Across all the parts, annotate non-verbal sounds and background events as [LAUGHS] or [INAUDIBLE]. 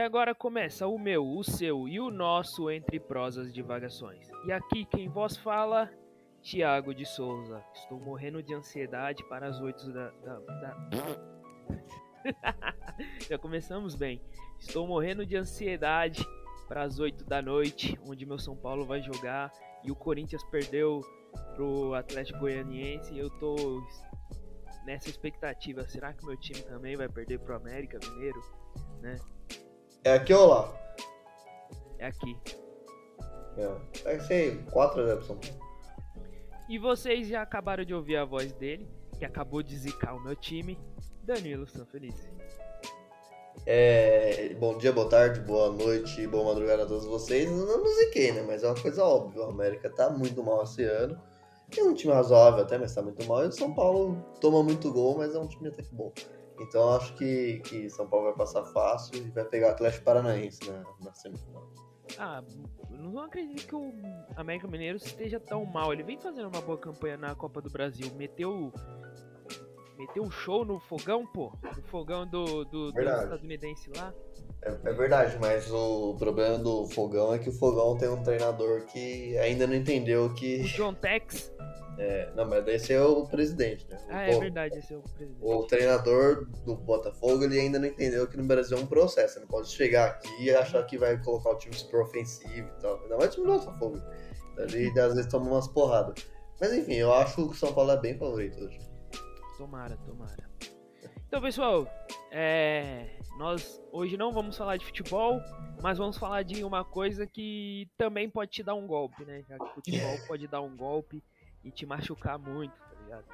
agora começa o meu, o seu e o nosso Entre Prosas Divagações. E aqui quem vos fala, Tiago de Souza. Estou morrendo de ansiedade para as oito da. da, da... [LAUGHS] Já começamos bem. Estou morrendo de ansiedade para as oito da noite, onde meu São Paulo vai jogar e o Corinthians perdeu pro Atlético Goianiense. E eu tô nessa expectativa. Será que meu time também vai perder pro América Mineiro, né? É aqui ou lá? É aqui. É. Ser 4x0 pro São Paulo. E vocês já acabaram de ouvir a voz dele, que acabou de zicar o meu time, Danilo Sanfelice. É, bom dia, boa tarde, boa noite, boa madrugada a todos vocês. Eu não ziquei, né? Mas é uma coisa óbvia. O América tá muito mal esse ano. É um time razoável até, mas tá muito mal. E o São Paulo toma muito gol, mas é um time até que bom. Então eu acho que, que São Paulo vai passar fácil e vai pegar o Atlético Paranaense na, na semifinal. Ah, eu não acredito que o América Mineiro esteja tão mal. Ele vem fazendo uma boa campanha na Copa do Brasil. Meteu. Meteu um show no fogão, pô. No fogão do, do, do estadunidense lá. É, é, verdade, mas o problema do fogão é que o fogão tem um treinador que ainda não entendeu que. O John Tex. É, não, mas esse é o presidente, né? O, ah, é verdade, esse é o presidente. O treinador do Botafogo, ele ainda não entendeu que no Brasil é um processo. Você não pode chegar aqui e achar que vai colocar o time super ofensivo e tal. Não é time do Botafogo. Então, ele [LAUGHS] às vezes toma umas porradas. Mas enfim, eu acho que o São Paulo é bem favorito hoje. Tomara, tomara. Então, pessoal, é... nós hoje não vamos falar de futebol, mas vamos falar de uma coisa que também pode te dar um golpe, né? Já que futebol [LAUGHS] pode dar um golpe e te machucar muito, tá ligado?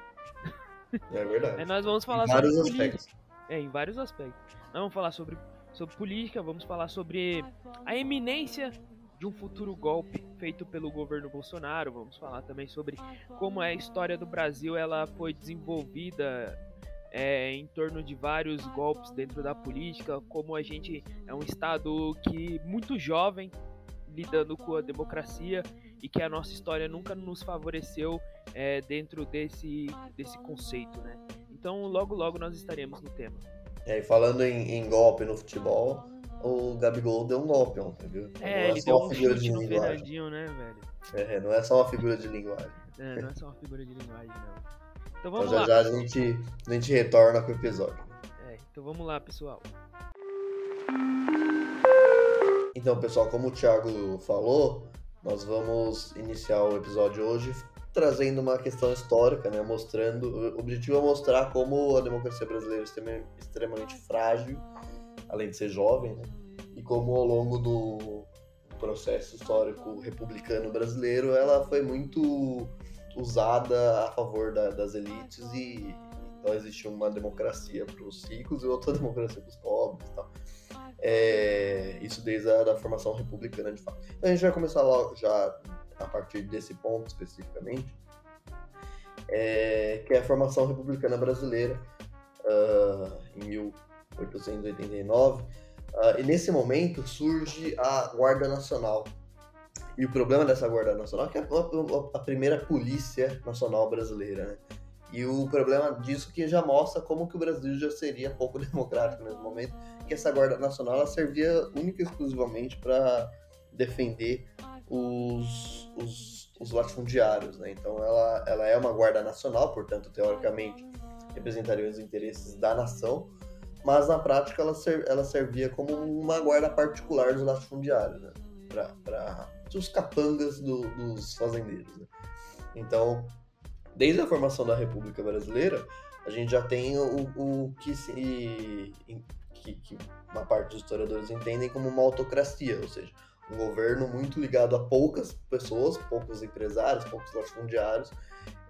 É verdade. Aí nós vamos falar em vários sobre aspectos. Política. É, em vários aspectos. Nós vamos falar sobre, sobre política, vamos falar sobre a eminência de um futuro golpe feito pelo governo Bolsonaro. Vamos falar também sobre como a história do Brasil ela foi desenvolvida é, em torno de vários golpes dentro da política, como a gente é um estado que muito jovem lidando com a democracia e que a nossa história nunca nos favoreceu é, dentro desse, desse conceito, né? Então, logo, logo nós estaremos no tema. É, e falando em, em, golpe no futebol, o Gabigol deu um golpe ontem, viu? É, não é ele deu um chute no Fernandinho, né, velho? É, não é só uma figura de linguagem. É, não é só uma figura de linguagem, não. Então, então vamos então, já lá. já a gente, a gente retorna com o episódio. É, então vamos lá, pessoal. Então, pessoal, como o Thiago falou, nós vamos iniciar o episódio hoje trazendo uma questão histórica, né? Mostrando. O objetivo é mostrar como a democracia brasileira é extremamente frágil, além de ser jovem, né? E como ao longo do processo histórico republicano brasileiro ela foi muito usada a favor da, das elites e então existe uma democracia para os ricos e outra [LAUGHS] democracia para os pobres e tal. É, isso desde a da formação republicana de fato. Então a gente vai começar logo já a partir desse ponto especificamente, é, que é a formação republicana brasileira uh, em 1889. Uh, ah, e nesse momento surge a Guarda Nacional. E o problema dessa Guarda Nacional é que é a, a primeira polícia nacional brasileira, né? E o problema disso que já mostra como que o Brasil já seria pouco [LAUGHS] democrático nesse momento, que essa Guarda Nacional ela servia única e exclusivamente para defender os, os, os, latifundiários, né? Então ela, ela é uma Guarda Nacional, portanto, teoricamente, representaria os interesses da nação, mas na prática ela, ser, ela servia como uma guarda particular dos latifundiários, né? Para os capangas do, dos fazendeiros, né? Então, desde a formação da República Brasileira, a gente já tem o, o que, se, que, que uma parte dos historiadores entendem como uma autocracia, ou seja, um governo muito ligado a poucas pessoas, poucos empresários, poucos latifundiários,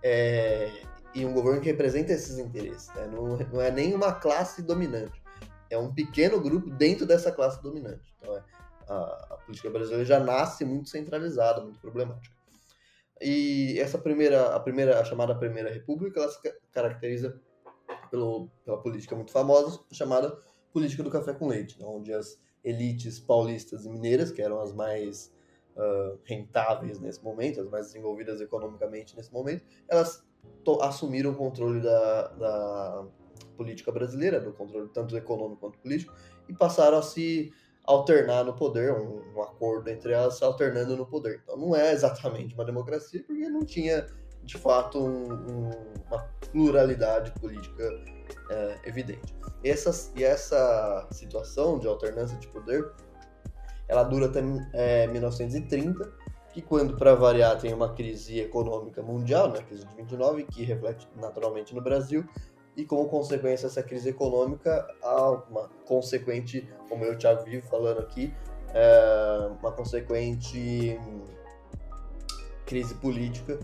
é, e um governo que representa esses interesses. Né? Não, não, é nem uma classe dominante, é um pequeno grupo dentro dessa classe dominante. Então, é, a, política brasileira já nasce muito centralizada, muito problemática. E essa primeira, a primeira, a chamada Primeira República, ela se caracteriza pelo, pela política muito famosa, chamada política do café com leite, né? onde as elites paulistas e mineiras, que eram as mais uh, rentáveis nesse momento, as mais desenvolvidas economicamente nesse momento, elas assumiram o controle da, da política brasileira, do controle tanto econômico quanto político, e passaram a se alternar no poder, um, um, acordo entre elas alternando no poder. Então não é exatamente uma democracia, porque não tinha de fato um, um, uma pluralidade política é, evidente. E essa, e essa situação de alternância de poder, ela dura até é, 1930, que quando, para variar, tem uma crise econômica mundial, né, a crise de 29, que reflete naturalmente no Brasil, e como consequência dessa crise econômica, há uma consequente, como eu Thiago vivo falando aqui, é, uma consequente crise política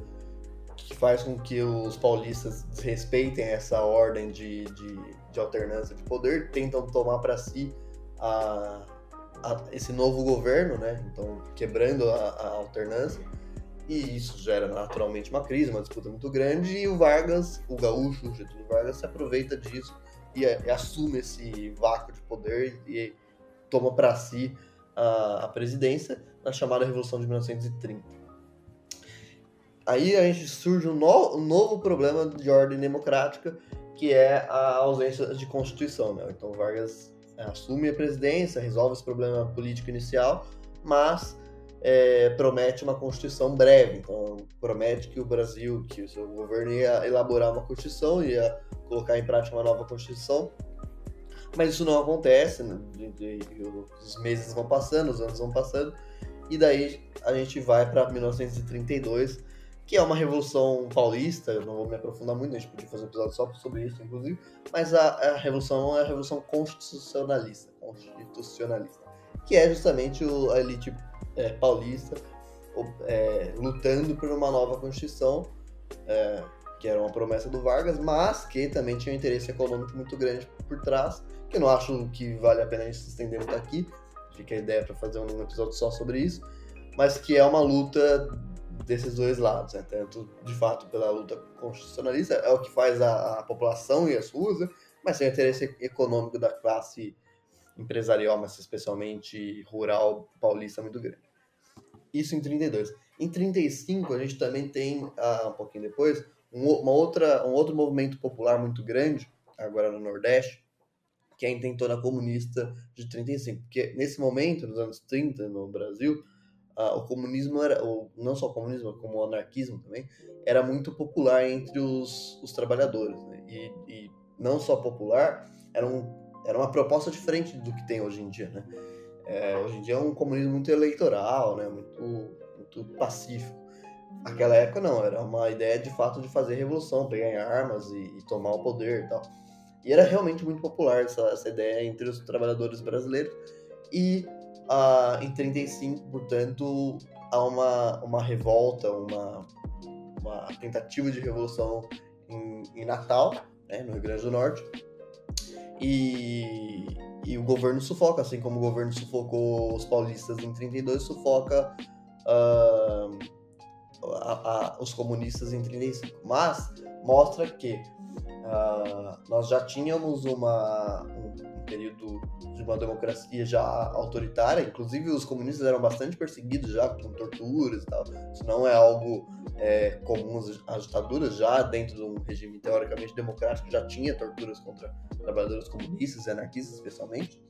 que faz com que os paulistas desrespeitem essa ordem de, de, de alternância de poder, tentam tomar para si a, a, esse novo governo, né? Então, quebrando a, a, alternância. E isso gera naturalmente uma crise, uma disputa muito grande. E o Vargas, o gaúcho, o Getúlio Vargas, se aproveita disso e, e assume esse vácuo de poder e toma para si a, a presidência na chamada Revolução de 1930 aí a gente surge um, no, um, novo problema de ordem democrática, que é a ausência de constituição. Né? Então Vargas é, assume a presidência, resolve esse problema político inicial, mas é, promete uma constituição breve. Então promete que o Brasil, que o seu governo ia elaborar uma constituição, ia colocar em prática uma nova constituição. Mas isso não acontece, né? os meses vão passando, os anos vão passando, e daí a gente vai para 1932, que é uma revolução paulista, eu não vou me aprofundar muito, a gente podia fazer um episódio só sobre isso, inclusive, mas a, a revolução é a revolução constitucionalista, constitucionalista, que é justamente o, a elite é, paulista é, lutando por uma nova constituição, é, que era uma promessa do Vargas, mas que também tinha um interesse econômico muito grande por trás, que eu não acho que vale a pena a gente se estender muito aqui, fica a ideia para fazer um episódio só sobre isso, mas que é uma luta desses dois lados, né? tanto de fato pela luta constitucionalista, é o que faz a, a população e as ruas, né? mas tem o interesse econômico da classe empresarial, mas especialmente rural paulista muito grande. Isso em 32. Em 35 a gente também tem, ah, um pouquinho depois, um, uma outra, um outro movimento popular muito grande, agora no Nordeste, que é a intentona comunista de 35. Porque nesse momento, nos anos 30, no Brasil, uh, o comunismo era, ou não só o comunismo, como o anarquismo também, era muito popular entre os, os trabalhadores. Né? E, e, não só popular, era, um, era uma proposta diferente do que tem hoje em dia. Né? É, hoje em dia é um comunismo muito eleitoral, né? muito, muito pacífico. Aquela época não, era uma ideia de fato de fazer revolução, pegar em armas e, e tomar o poder e tal. E era realmente muito popular essa, essa ideia entre os trabalhadores brasileiros. E uh, em 35, portanto, há uma, uma revolta, uma, uma tentativa de revolução em, em Natal, né, no Rio Grande do Norte, e, e o governo sufoca, assim como o governo sufocou os paulistas em 32, sufoca uh, a, a, os comunistas em 35. Mas mostra que uh, nós já tínhamos uma, um, período de uma democracia já autoritária, inclusive os comunistas eram bastante perseguidos já com torturas e tal. Isso não é algo é, comum às ditaduras, já dentro de um regime teoricamente democrático já tinha torturas contra trabalhadores comunistas e anarquistas especialmente.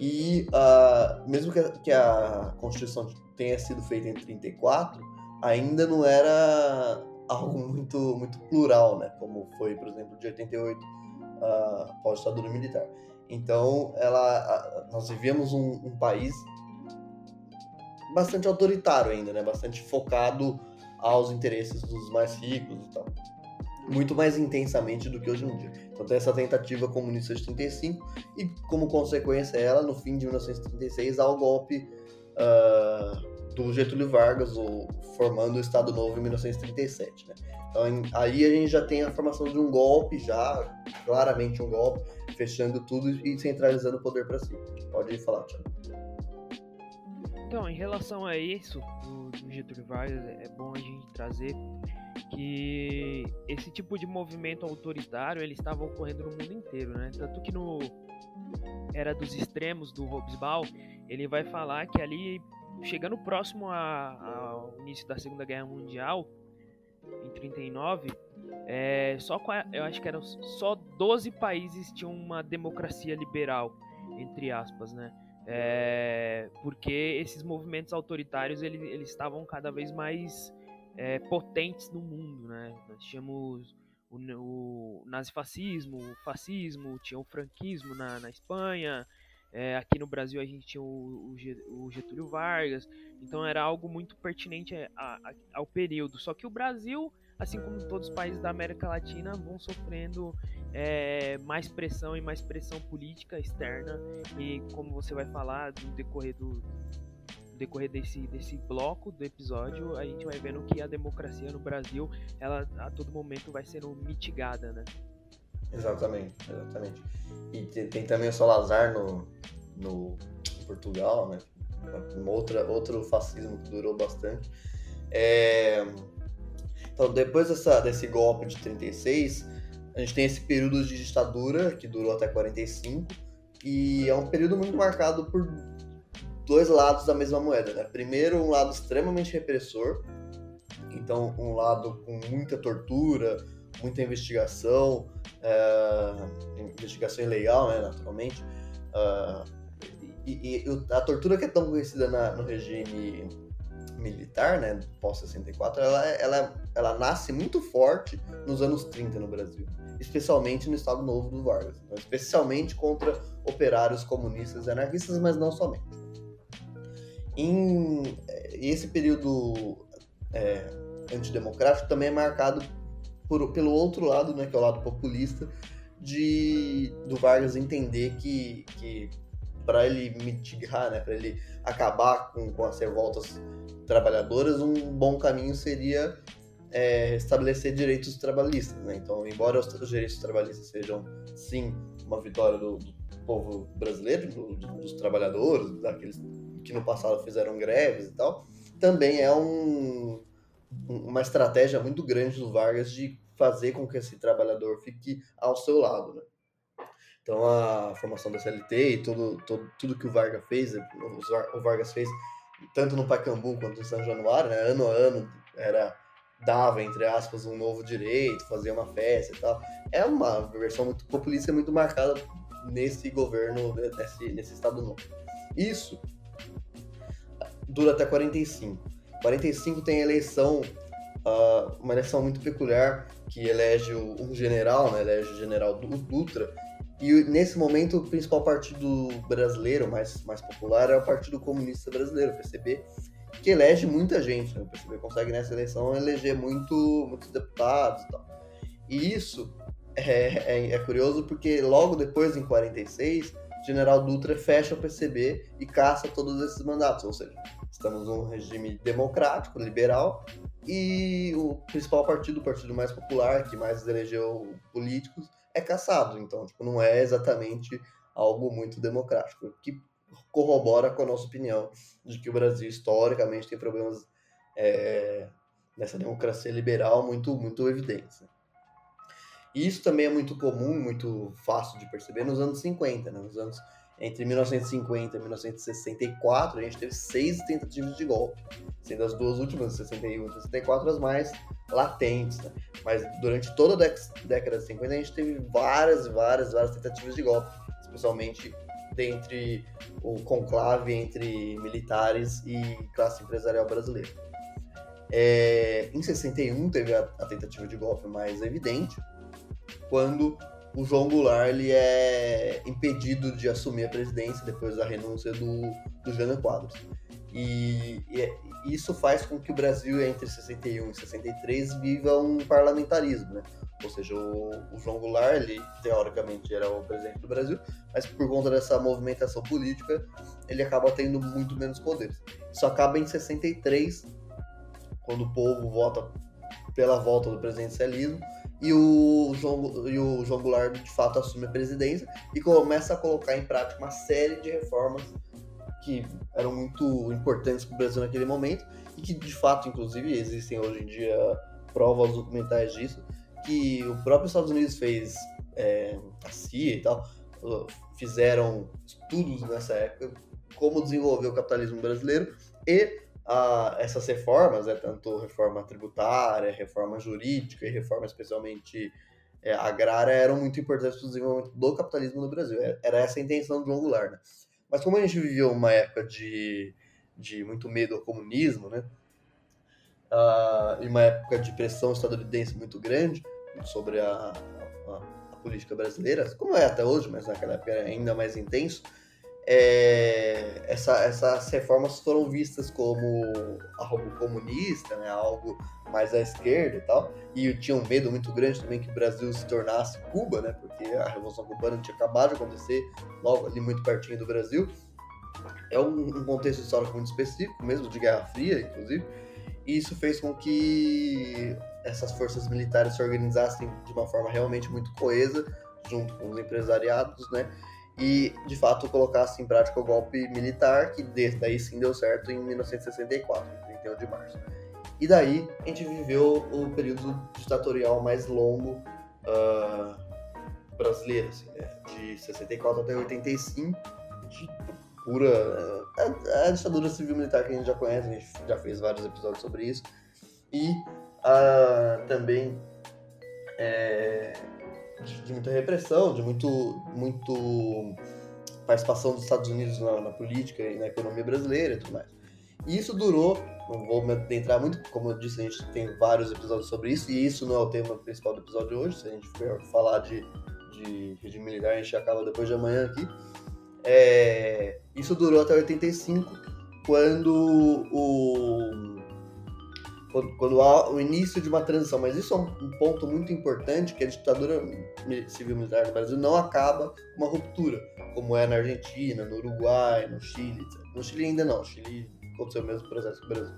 E uh, mesmo que a, que a Constituição tenha sido feita em 34, ainda não era algo muito, muito plural, né? Como foi, por exemplo, de 88 uh, pós-ditadura militar. Então, ela, nós vivíamos um, um, país bastante autoritário ainda, né? Bastante focado aos interesses dos mais ricos e tal. Muito mais intensamente do que hoje em dia. Então tem essa tentativa comunista de 35 e, como consequência, ela, no fim de 1936, há o golpe uh, do Getúlio Vargas, o, formando o Estado Novo em 1937, né? Então, aí a gente já tem a formação de um golpe, já claramente um golpe, fechando tudo e centralizando o poder para si. Pode falar, Thiago. Então, em relação a isso, do, Getúlio Vargas, é bom a gente trazer que esse tipo de movimento autoritário ele estava ocorrendo no mundo inteiro, né? Tanto que no era dos extremos do Hobsbawm, ele vai falar que ali chegando próximo ao início da Segunda Guerra Mundial, em 39, é, só eu acho que eram só 12 países tinham uma democracia liberal, entre aspas, né? é, porque esses movimentos autoritários eles, eles estavam cada vez mais é, potentes no mundo, né? Nós tínhamos o, o nazifascismo, o fascismo, tinha o franquismo na, na Espanha, é, aqui no Brasil a gente tinha o, o, Getúlio Vargas, então era algo muito pertinente a, a, ao período. Só que o Brasil, assim como todos os países da América Latina, vão sofrendo é, mais pressão e mais pressão política externa. E como você vai falar no decorrer do, decorrer desse, desse bloco do episódio, a gente vai vendo que a democracia no Brasil, ela a todo momento vai sendo mitigada, né? Exatamente, exatamente. E tem, tem também o Salazar no, no Portugal, né? Um outra, outro fascismo que durou bastante. É... Então, depois dessa, desse golpe de 36, a gente tem esse período de ditadura que durou até 45 e é um período muito marcado por dois lados da mesma moeda, né? Primeiro, um lado extremamente repressor, então um lado com muita tortura, muita investigação, é, investigação ilegal, né, naturalmente. Uh, e, e, a tortura que é tão conhecida na, no regime militar, né, pós-64, ela, ela, ela nasce muito forte nos anos 30 no Brasil, especialmente no Estado Novo do Vargas, então, especialmente contra operários comunistas e anarquistas, mas não somente. Em esse período é, antidemocrático também é marcado por, pelo outro lado, né, que é o lado populista, de do Vargas entender que, que para ele mitigar, né, para ele acabar com, com as revoltas trabalhadoras, um bom caminho seria é, estabelecer direitos trabalhistas. Né? Então, embora os, os, direitos trabalhistas sejam, sim, uma vitória do, do povo brasileiro, do, do, dos trabalhadores, daqueles que no passado fizeram greves e tal, também é um, uma estratégia muito grande do Vargas de fazer com que esse trabalhador fique ao seu lado. Né? Então, a formação da CLT e tudo, tudo, que o Vargas fez, o Vargas fez tanto no Pacaembu quanto em São Januário, né? ano a ano, era dava, entre aspas, um novo direito, fazia uma festa e tal. É uma versão muito populista muito marcada nesse governo, nesse, nesse Estado novo. Isso dura até 45. 45 tem eleição, uh, uma eleição muito peculiar, que elege um general, né, elege o general Dutra, e nesse momento o principal partido brasileiro, mais, mais popular, é o Partido Comunista Brasileiro, PCB, que elege muita gente. Né? O PCB consegue nessa eleição eleger muito, muitos deputados e tal. E isso é, é, é curioso porque logo depois, em 46, general Dutra fecha o PCB e caça todos esses mandatos, ou seja, estamos num regime democrático, liberal, e o principal partido, o partido mais popular, que mais elegeu políticos, é caçado. Então, tipo, não é exatamente algo muito democrático, que corrobora com a nossa opinião de que o Brasil, historicamente, tem problemas é, nessa democracia liberal muito, muito evidentes. Né? E isso também é muito comum, muito fácil de perceber nos anos 50, né? Nos anos entre 1950 e 1964, a gente teve seis tentativas de golpe, sendo as duas últimas, 61 e 64, as mais latentes. Né? Mas durante toda a década de 50, a gente teve várias, várias, várias tentativas de golpe, especialmente dentre o conclave entre militares e classe empresarial brasileira. É, em 61 teve a, a tentativa de golpe mais evidente, quando o João Goulart ele é impedido de assumir a presidência depois da renúncia do, do Jânio Quadros. E, e, é, isso faz com que o Brasil, entre 61 e 63, viva um parlamentarismo, né? Ou seja, o, o, João Goulart, ele teoricamente era o presidente do Brasil, mas por conta dessa movimentação política, ele acaba tendo muito menos poderes. Isso acaba em 63, quando o povo vota pela volta do presidencialismo, e o João, e o João Goulart de fato assume a presidência e começa a colocar em prática uma série de reformas que eram muito importantes para o Brasil naquele momento e que de fato, inclusive, existem hoje em dia provas documentais disso, que o próprio Estados Unidos fez, é, a CIA e tal, fizeram estudos nessa época como desenvolver o capitalismo brasileiro e a, essas reformas, né, tanto reforma tributária, reforma jurídica e reforma especialmente é, agrária, eram muito importantes para o desenvolvimento do capitalismo no Brasil. Era essa a intenção do João Goulart. Né? Mas como a gente viveu uma época de, de muito medo ao comunismo, né? Uh, e uma época de pressão estadunidense muito grande sobre a, a, a, política brasileira, como é até hoje, mas naquela época era ainda mais intenso, é, essa, essas reformas foram vistas como algo comunista, né, algo mais à esquerda e tal, e tinham um medo muito grande também que o Brasil se tornasse Cuba, né, porque a Revolução Cubana tinha acabado de acontecer logo ali muito pertinho do Brasil. É um, um contexto histórico muito específico, mesmo de Guerra Fria, inclusive, e isso fez com que essas forças militares se organizassem de uma forma realmente muito coesa, junto com os empresariados, né? E, de fato, colocassem em prática o golpe militar, que daí sim deu certo em 1964, 31 de março. E daí a gente viveu o período ditatorial mais longo uh, brasileiro, assim, né? de 64 até 85, de pura. A, a ditadura civil-militar que a gente já conhece, a gente já fez vários episódios sobre isso. E uh, também é, de, de, muita repressão, de muito, muito participação dos Estados Unidos na, na, política e na economia brasileira e tudo mais. E isso durou, não vou me adentrar muito, como eu disse, a gente tem vários episódios sobre isso, e isso não é o tema principal do episódio hoje, se a gente for falar de, de regime militar, a gente acaba depois de amanhã aqui. É, isso durou até 85, quando o quando, há o início de uma transição. Mas isso é um, ponto muito importante, que a ditadura civil-militar no Brasil não acaba com uma ruptura, como é na Argentina, no Uruguai, no Chile. No Chile ainda não, no Chile aconteceu o mesmo processo que o Brasil,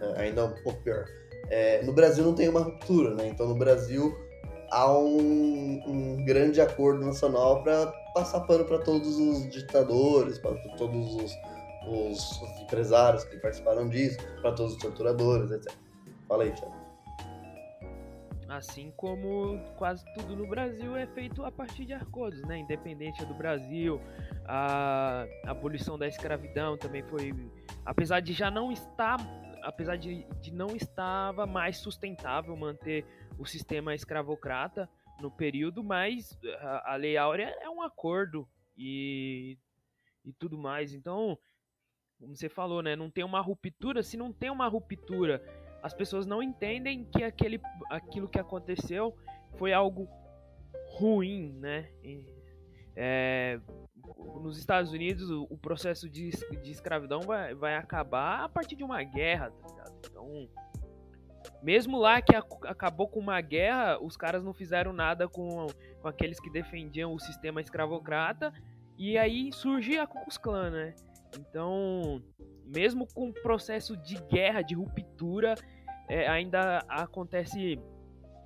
é, ainda um pouco pior. É, no Brasil não tem uma ruptura, né? Então no Brasil há um, um grande acordo nacional para passar pano para todos os ditadores, para todos os, os, os, empresários que participaram disso, para todos os torturadores, etc. Fala aí, Thiago. Assim como quase tudo no Brasil é feito a partir de acordos, né? Independência do Brasil, a abolição da escravidão também foi, apesar de já não estar, apesar de, de não estava mais sustentável manter o sistema escravocrata no período, mas a, a Lei Áurea é um acordo e, e tudo mais. Então, como você falou, né, não tem uma ruptura. Se não tem uma ruptura, as pessoas não entendem que aquele, aquilo que aconteceu foi algo ruim, né? É, nos Estados Unidos, o, processo de, de escravidão vai, vai acabar a partir de uma guerra, tá ligado? Então, mesmo lá que a, acabou com uma guerra, os caras não fizeram nada com, com aqueles que defendiam o sistema escravocrata. E aí surge a Ku Klux Klan, né? Então, mesmo com o processo de guerra, de ruptura, é, ainda acontece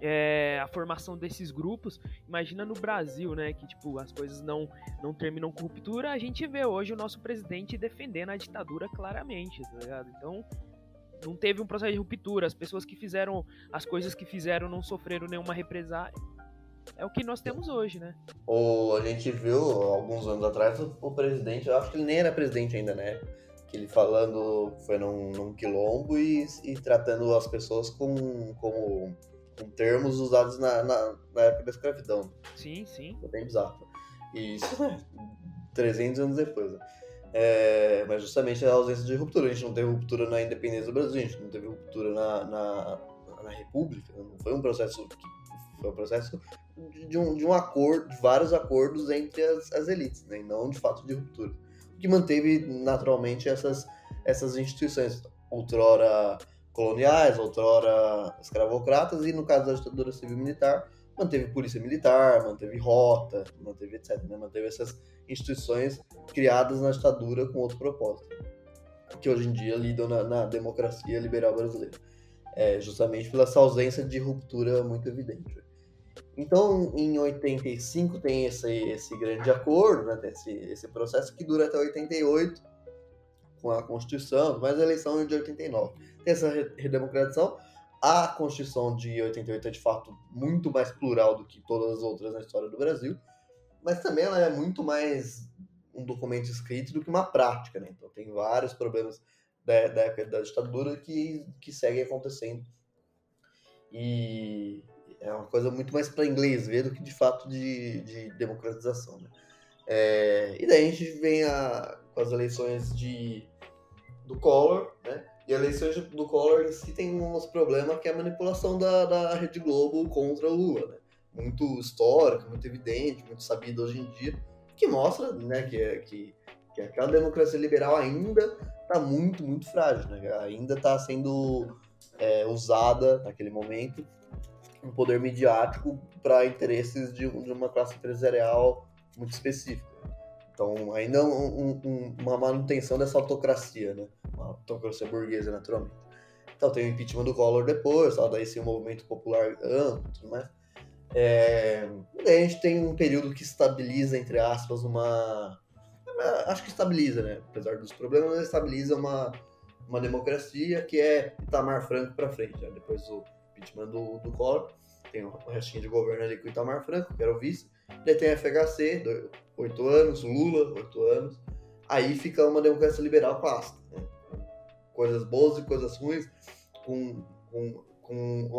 é, a formação desses grupos. Imagina no Brasil, né? Que tipo, as coisas não, não terminam com ruptura. A gente vê hoje o nosso presidente defendendo a ditadura claramente, tá ligado? Então, não teve um processo de ruptura, as pessoas que fizeram as coisas que fizeram não sofreram nenhuma represália. É o que nós temos hoje, né? O, a gente viu alguns anos atrás o, o presidente, eu acho que ele nem era presidente ainda, né? Que ele falando foi num, num quilombo e, e, tratando as pessoas com, como, com termos usados na, na, na, época da escravidão. Sim, sim. É bem bizarro. E isso, né? 300 anos depois, né? É, mas justamente a ausência de ruptura. A gente não teve ruptura na independência do Brasil, a gente não teve ruptura na, na, na República. Não foi um processo foi um processo de um, de um acordo, de vários acordos entre as, as elites, né? E não de fato de ruptura. Que manteve naturalmente essas, essas instituições, outrora coloniais, outrora escravocratas, e no caso da ditadura civil-militar, manteve polícia militar, manteve rota, manteve etc. Né? Manteve essas instituições criadas na ditadura com outro propósito, que hoje em dia lidam na, na democracia liberal brasileira, é, justamente pela essa ausência de ruptura muito evidente. Então, em 85 tem esse, esse grande acordo, né, esse, esse processo que dura até 88, com a Constituição, mas a eleição é de 89. Tem essa redemocratização, a Constituição de 88 é de fato muito mais plural do que todas as outras na história do Brasil, mas também ela é muito mais um documento escrito do que uma prática, né? Então tem vários problemas da, da época da ditadura que, que seguem acontecendo. E é uma coisa muito mais para inglês ver do que de fato de, de democratização, né? É, e daí a gente vem a, com as eleições de, do Collor, né? E a eleições do Collor em si tem uns problemas que é a manipulação da, da Rede Globo contra o Lula, né? Muito histórico, muito evidente, muito sabido hoje em dia, que mostra né, que, é, que, que aquela democracia liberal ainda está muito, muito frágil, né? Ainda está sendo é, usada naquele momento um poder midiático para interesses de, de, uma classe empresarial muito específica. Então, ainda um, um, uma manutenção dessa autocracia, né? Uma autocracia burguesa, naturalmente. Então, tem o impeachment do Collor depois, só daí sim um movimento popular amplo e tudo mais. É... A gente tem um período que estabiliza, entre aspas, uma. Acho que estabiliza, né? Apesar dos problemas, estabiliza uma, uma democracia que é Itamar Franco para frente. Né? Depois do impeachment do, do Collor, tem o restinho de governo ali com o Itamar Franco, que era o vice. Daí tem a FHC, oito anos, Lula, oito anos. Aí fica uma democracia liberal clássica. Né? Coisas boas e coisas ruins, com, com, com o,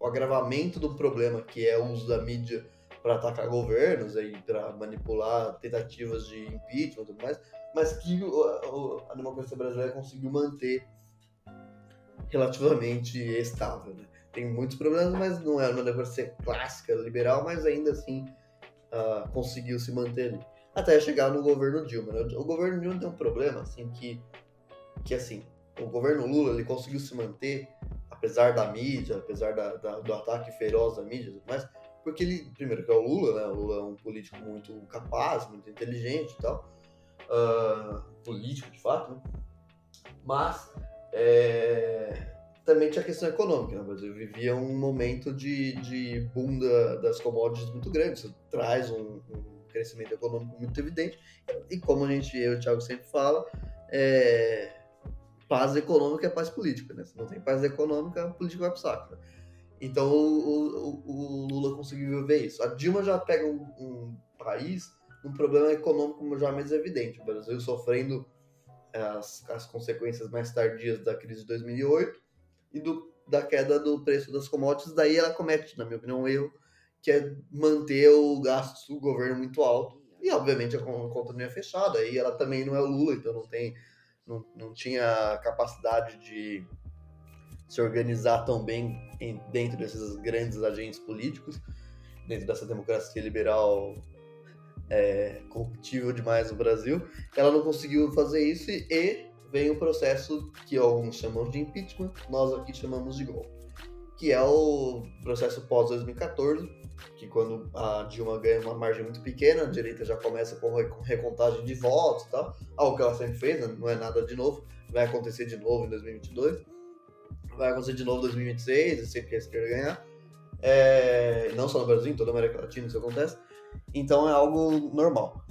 o agravamento do problema que é o uso da mídia para atacar governos para manipular tentativas de impeachment e tudo mais, mas que a democracia brasileira conseguiu manter relativamente estável. Né? Tem muitos problemas, mas não é uma democracia clássica, liberal, mas ainda assim uh, conseguiu se manter ali. Até chegar no governo Dilma. Né? O governo Dilma tem um problema, assim, que, que assim, o governo Lula ele conseguiu se manter, apesar da mídia, apesar da, da, do ataque feroz da mídia, mas porque ele, primeiro, que é o Lula, né? O Lula é um político muito capaz, muito inteligente e tal, uh, político de fato, né? mas é, também tinha a questão econômica. Né? O Brasil vivia um momento de, de boom da, das commodities muito grande. Isso traz um, um, crescimento econômico muito evidente. E, como a gente, eu e o Thiago sempre fala, é, paz econômica é paz política. Né? Se não tem paz econômica, a política vai pro saco. Né? Então o, o, o, Lula conseguiu viver isso. A Dilma já pega um, um país um problema econômico já mais evidente. O Brasil sofrendo as, as consequências mais tardias da crise de 2008 e do, da queda do preço das commodities, daí ela comete, na minha opinião, um erro, que é manter o gasto do governo muito alto. E, obviamente, a conta não é fechada. E ela também não é o Lula, então não, tem, não, não tinha capacidade de se organizar tão bem em, dentro desses grandes agentes políticos, dentro dessa democracia liberal é, corruptível demais no Brasil. Ela não conseguiu fazer isso e vem o processo que alguns chamam de impeachment, nós aqui chamamos de golpe, que é o processo pós-2014, que quando a Dilma ganha uma margem muito pequena, a direita já começa com recontagem de votos e tal, algo que ela sempre fez, né? não é nada de novo, vai acontecer de novo em 2022, vai acontecer de novo em 2026, sempre que a esquerda ganhar, é... não só no Brasil, em toda a América Latina isso acontece, então é algo normal,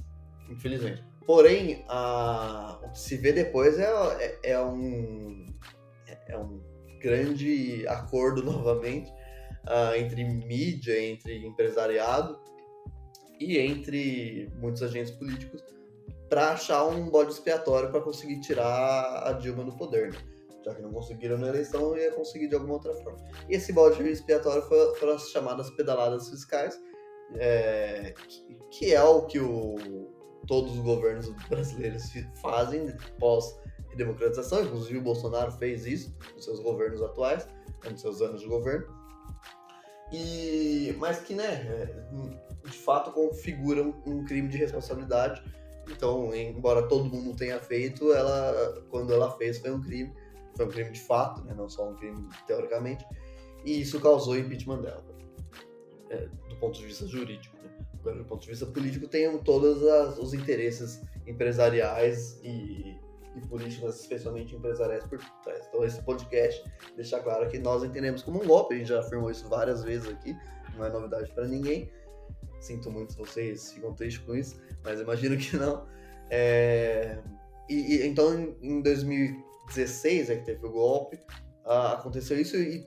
infelizmente. Porém, a, o que se vê depois é, é, é um, é um grande acordo [LAUGHS] novamente uh, entre mídia, entre empresariado e entre muitos agentes políticos para achar um bode expiatório para conseguir tirar a Dilma do poder. Né? Já que não conseguiram na eleição, ia conseguir de alguma outra forma. E esse bode expiatório foram as chamadas pedaladas fiscais, é, que, é o que o todos os governos brasileiros fazem pós democratização, inclusive o Bolsonaro fez isso nos seus governos atuais, nos seus anos de governo. E mas que, né, é, de fato configuram um crime de responsabilidade. Então, embora todo mundo tenha feito, ela quando ela fez foi um crime, foi um crime de fato, né, não só um crime teoricamente. E isso causou impeachment dela, é, do ponto de vista jurídico do ponto de vista político, tem todos as, os interesses empresariais e, e, políticos, especialmente empresariais, por trás. Então, esse podcast deixa claro que nós entendemos como um golpe, a gente já afirmou isso várias vezes aqui, não é novidade para ninguém. Sinto muito vocês ficam tristes com isso, mas imagino que não. É... E, e, então, em 2016, é que teve o golpe, aconteceu isso e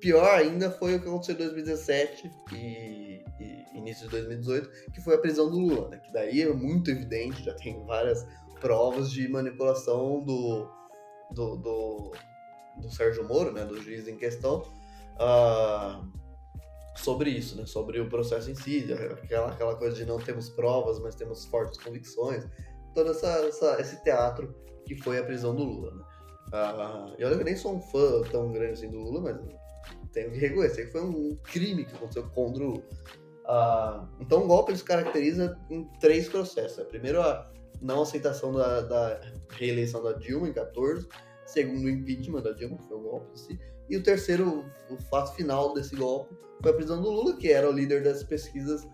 pior ainda foi o que aconteceu em 2017 e início de 2018, que foi a prisão do Lula, né? Que daí é muito evidente, já tem várias provas de manipulação do, do, do, do Sérgio Moro, né? Do juiz em questão. Uh, sobre isso, né? Sobre o processo em si, aquela, aquela coisa de não temos provas, mas temos fortes convicções, todo essa, essa esse teatro que foi a prisão do Lula, né? E que eu nem sou um fã tão grande assim do Lula, mas tenho que reconhecer que foi um crime que aconteceu contra o. Ah, então o golpe se caracteriza em três processos. Primeiro, a não aceitação da, da reeleição da Dilma em 14, segundo o impeachment da Dilma, que foi o golpe em si, e o terceiro, o fato final desse golpe, foi a prisão do Lula, que era o líder das pesquisas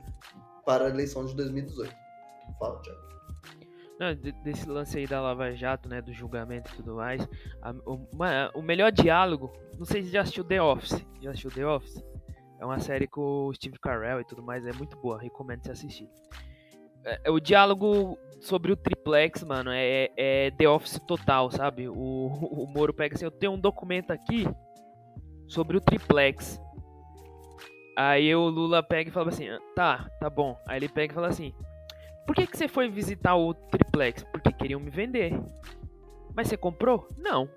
para a eleição de 2018. Fala, Thiago. Não, desse lance aí da Lava Jato, né, do julgamento e tudo mais, a, o, uma, o melhor diálogo, não sei se já assistiu The Office, já assistiu The Office? É uma série com o Steve Carell e tudo mais, é muito boa, recomendo você assistir. É, é, o diálogo sobre o triplex, mano, é, é The Office total, sabe? O, [LAUGHS] o Moro pega assim, eu tenho um documento aqui sobre o triplex. Aí o Lula pega e fala assim, ah, tá, tá bom. Aí ele pega e fala assim, por que, que você foi visitar o triplex? Porque queriam me vender. Mas você comprou? Não.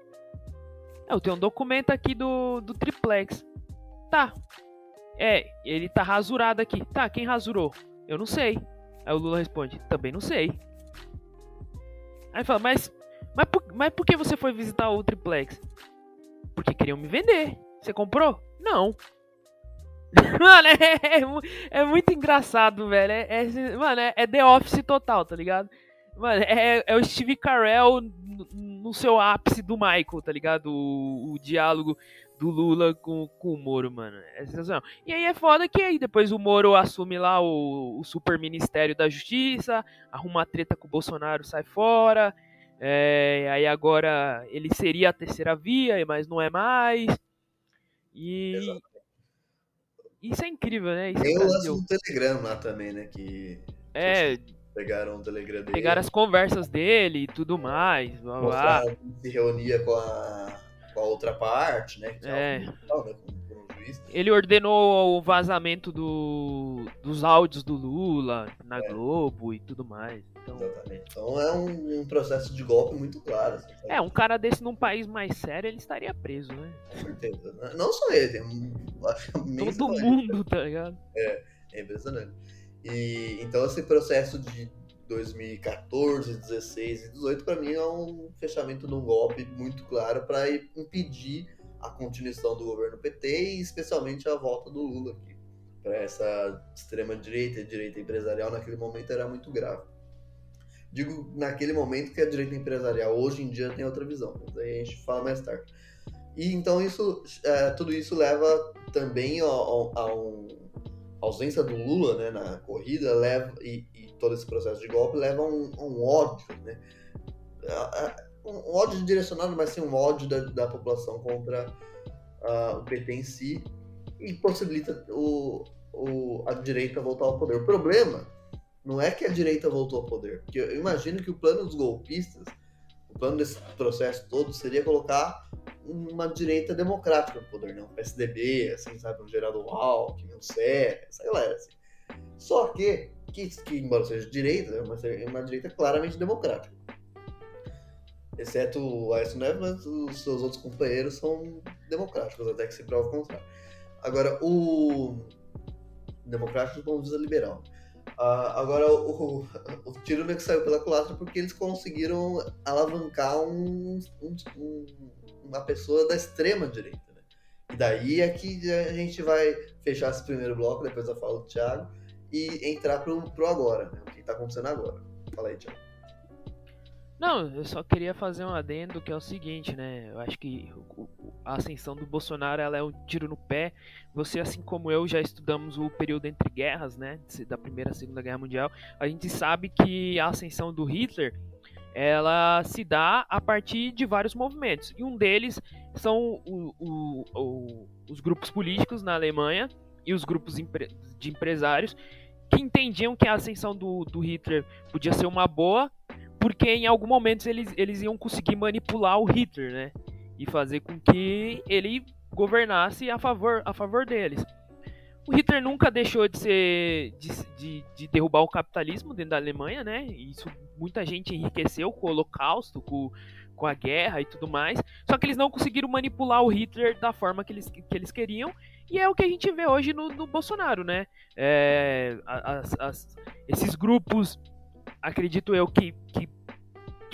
Eu tenho um documento aqui do, do triplex. Tá. É, ele tá rasurado aqui. Tá, quem rasurou? Eu não sei. Aí o Lula responde, também não sei. Aí fala, mas, mas, por, mas por que você foi visitar o triplex? Porque queriam me vender. Você comprou? Não. [LAUGHS] mano, é, é, é, muito engraçado, velho. É, é, mano, é, é, The Office total, tá ligado? Mano, é, é o Steve Carell no, seu ápice do Michael, tá ligado? O, o diálogo do Lula com, com o Moro, mano. É sensacional. E aí é foda que aí depois o Moro assume lá o, o Super Ministério da Justiça, arruma treta com o Bolsonaro, sai fora. É, aí agora ele seria a terceira via, mas não é mais. E. isso é incrível, né? Isso Tem o lance do Telegram lá também, né? Que é, pegaram o Telegram dele. Pegaram as conversas dele e tudo mais. Blá, blá. Se reunia com a, com a outra parte, né? É. Né? Ele ordenou o vazamento do, dos áudios do Lula na é. Globo e tudo mais. Então... Exatamente. Então é um, um, processo de golpe muito claro. Assim, é, um cara desse num país mais sério, ele estaria preso, né? Com certeza. Não só ele, todo mundo, tá ligado? É, é impressionante. E, então esse processo de 2014, 16 e 18 para mim é um fechamento de um golpe muito claro para impedir a continuação do governo PT e especialmente a volta do Lula aqui. Para essa extrema direita direita empresarial naquele momento era muito grave. Digo naquele momento que a direita empresarial hoje em dia tem outra visão, mas aí a gente fala mais tarde. E então isso, é, tudo isso leva também a, a, a, um, a, ausência do Lula né, na corrida leva e, e, todo esse processo de golpe leva a um, um ódio, né? Um ódio direcionado, mas sim um ódio da, da população contra uh, o PT em si e possibilita o, o, a direita voltar ao poder. O problema não é que a direita voltou ao poder, porque eu imagino que o plano dos golpistas, o plano desse processo todo seria colocar uma direita democrática no poder, não né? um PSDB, assim, sabe, um Geraldo Alckmin, um Serra, essa galera, assim. Só que, que, que embora seja direita, é uma, é uma direita claramente democrática exceto o Aécio Neves, mas os seus outros companheiros são democráticos, até que se prova o contrário. Agora, o democrático com visa liberal. Uh, agora, o, o, o tiro meio que saiu pela culatra porque eles conseguiram alavancar um, um, um, uma pessoa da extrema direita. Né? E daí é que a gente vai fechar esse primeiro bloco, depois eu falo do Thiago, e entrar pro, pro agora, né? o que está acontecendo agora. Fala aí, Thiago. Não, eu só queria fazer um adendo que é o seguinte, né? Eu acho que a ascensão do Bolsonaro ela é um tiro no pé. Você, assim como eu, já estudamos o período entre guerras, né? Da Primeira e Segunda Guerra Mundial. A gente sabe que a ascensão do Hitler ela se dá a partir de vários movimentos. E um deles são o, o, o, os grupos políticos na Alemanha e os grupos de empresários que entendiam que a ascensão do, do Hitler podia ser uma boa porque em algum momento eles, eles iam conseguir manipular o Hitler, né? E fazer com que ele governasse a favor, a favor deles. O Hitler nunca deixou de ser de, de, de, derrubar o capitalismo dentro da Alemanha, né? Isso muita gente enriqueceu com o Holocausto, com, com a guerra e tudo mais. Só que eles não conseguiram manipular o Hitler da forma que eles, que eles queriam. E é o que a gente vê hoje no, no Bolsonaro, né? É, as, as, esses grupos, acredito eu, que, que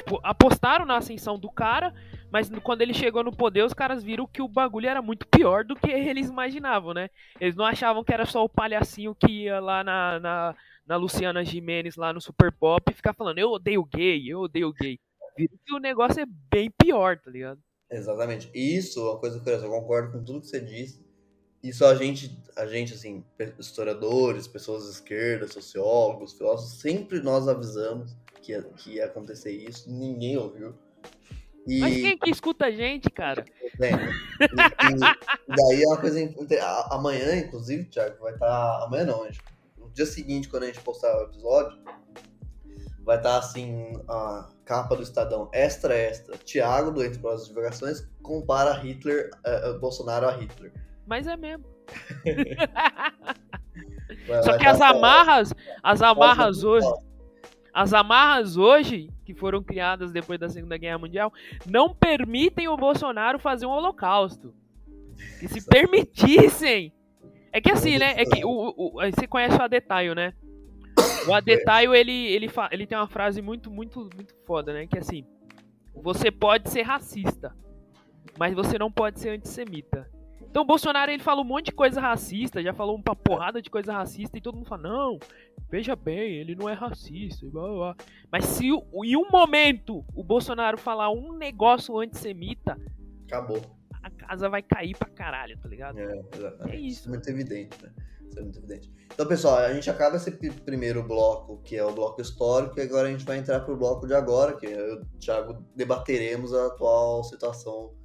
tipo, apostaram na ascensão do cara, mas quando ele chegou no poder, os caras viram que o bagulho era muito pior do que [LAUGHS] eles imaginavam, né? Eles não achavam que era só o palhacinho que ia lá na, na, na Luciana Jimenez, lá no Super Pop, e ficar falando, eu odeio gay, eu odeio gay. Viram que o negócio é bem pior, tá ligado? Exatamente. Isso, uma coisa curiosa, eu concordo com tudo que você disse. Isso a gente, a gente, assim, historiadores, pessoas de esquerda, sociólogos, filósofos, sempre nós avisamos que ia, que ia acontecer isso, ninguém ouviu. E... Mas quem que escuta a gente, cara? É, e, daí é uma coisa. Amanhã, inclusive, Thiago, vai estar. Tá, amanhã não, gente. No dia seguinte, quando a gente postar o episódio, vai estar tá, assim: a capa do Estadão extra extra. Thiago, do Entre Provas Divulgações, compara Hitler, uh, Bolsonaro a Hitler. Mas é mesmo. [LAUGHS] Só que as amarras, as amarras hoje, as amarras hoje que foram criadas depois da Segunda Guerra Mundial não permitem o Bolsonaro fazer um holocausto. Que se permitissem, é que assim, né? É que o, o, você conhece o Adetaio, né? O Adetaio ele ele ele tem uma frase muito muito muito foda, né? Que é assim, você pode ser racista, mas você não pode ser antissemita. Então o Bolsonaro ele fala um monte de coisa racista, já falou uma porrada de coisa racista e todo mundo fala: "Não, veja bem, ele não é racista". Blá, blá. Mas se em um momento o Bolsonaro falar um negócio antissemita, acabou. A casa vai cair pra caralho, tá ligado? É, exatamente. É isso. isso é muito evidente, né? Isso é muito evidente. Então, pessoal, a gente acaba esse primeiro bloco, que é o bloco histórico, e agora a gente vai entrar pro bloco de agora, que eu e o Thiago debateremos a atual situação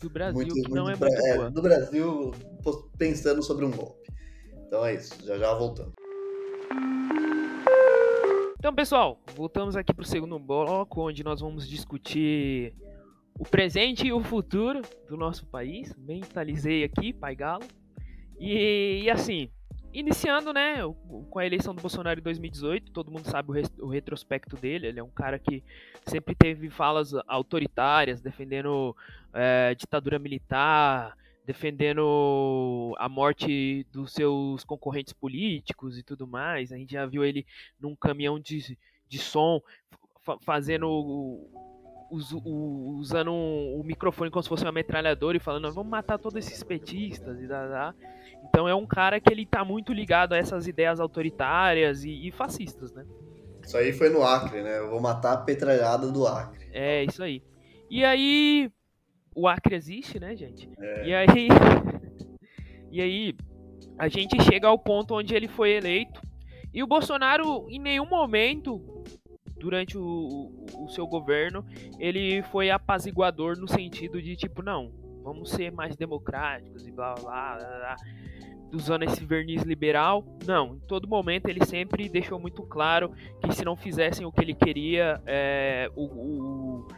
do Brasil, muito, que não é muito é, boa. Do Brasil, pensando sobre um golpe. Então é isso, já já voltamos. Então, pessoal, voltamos aqui para o segundo bloco, onde nós vamos discutir o presente e o futuro do nosso país. Mentalizei aqui, Pai Galo. E, e assim, iniciando, né, com a eleição do Bolsonaro em 2018, todo mundo sabe o, o, retrospecto dele. Ele é um cara que sempre teve falas autoritárias, defendendo é, ditadura militar, defendendo a morte dos seus concorrentes políticos e tudo mais. A gente já viu ele num caminhão de, de som fazendo usando o microfone como se fosse uma metralhadora e falando, vamos matar todos esses petistas e da, da. Então é um cara que ele tá muito ligado a essas ideias autoritárias e, e fascistas, né? Isso aí foi no Acre, né? Eu vou matar a petralhada do Acre. É, isso aí. E aí. O Acre existe, né, gente? É. E aí. [LAUGHS] e aí. A gente chega ao ponto onde ele foi eleito. E o Bolsonaro, em nenhum momento, durante o, o, o seu governo, ele foi apaziguador no sentido de tipo, não, vamos ser mais democráticos e blá blá blá, blá, blá usando esse verniz liberal. Não, em todo momento ele sempre deixou muito claro que se não fizessem o que ele queria, é, o, o,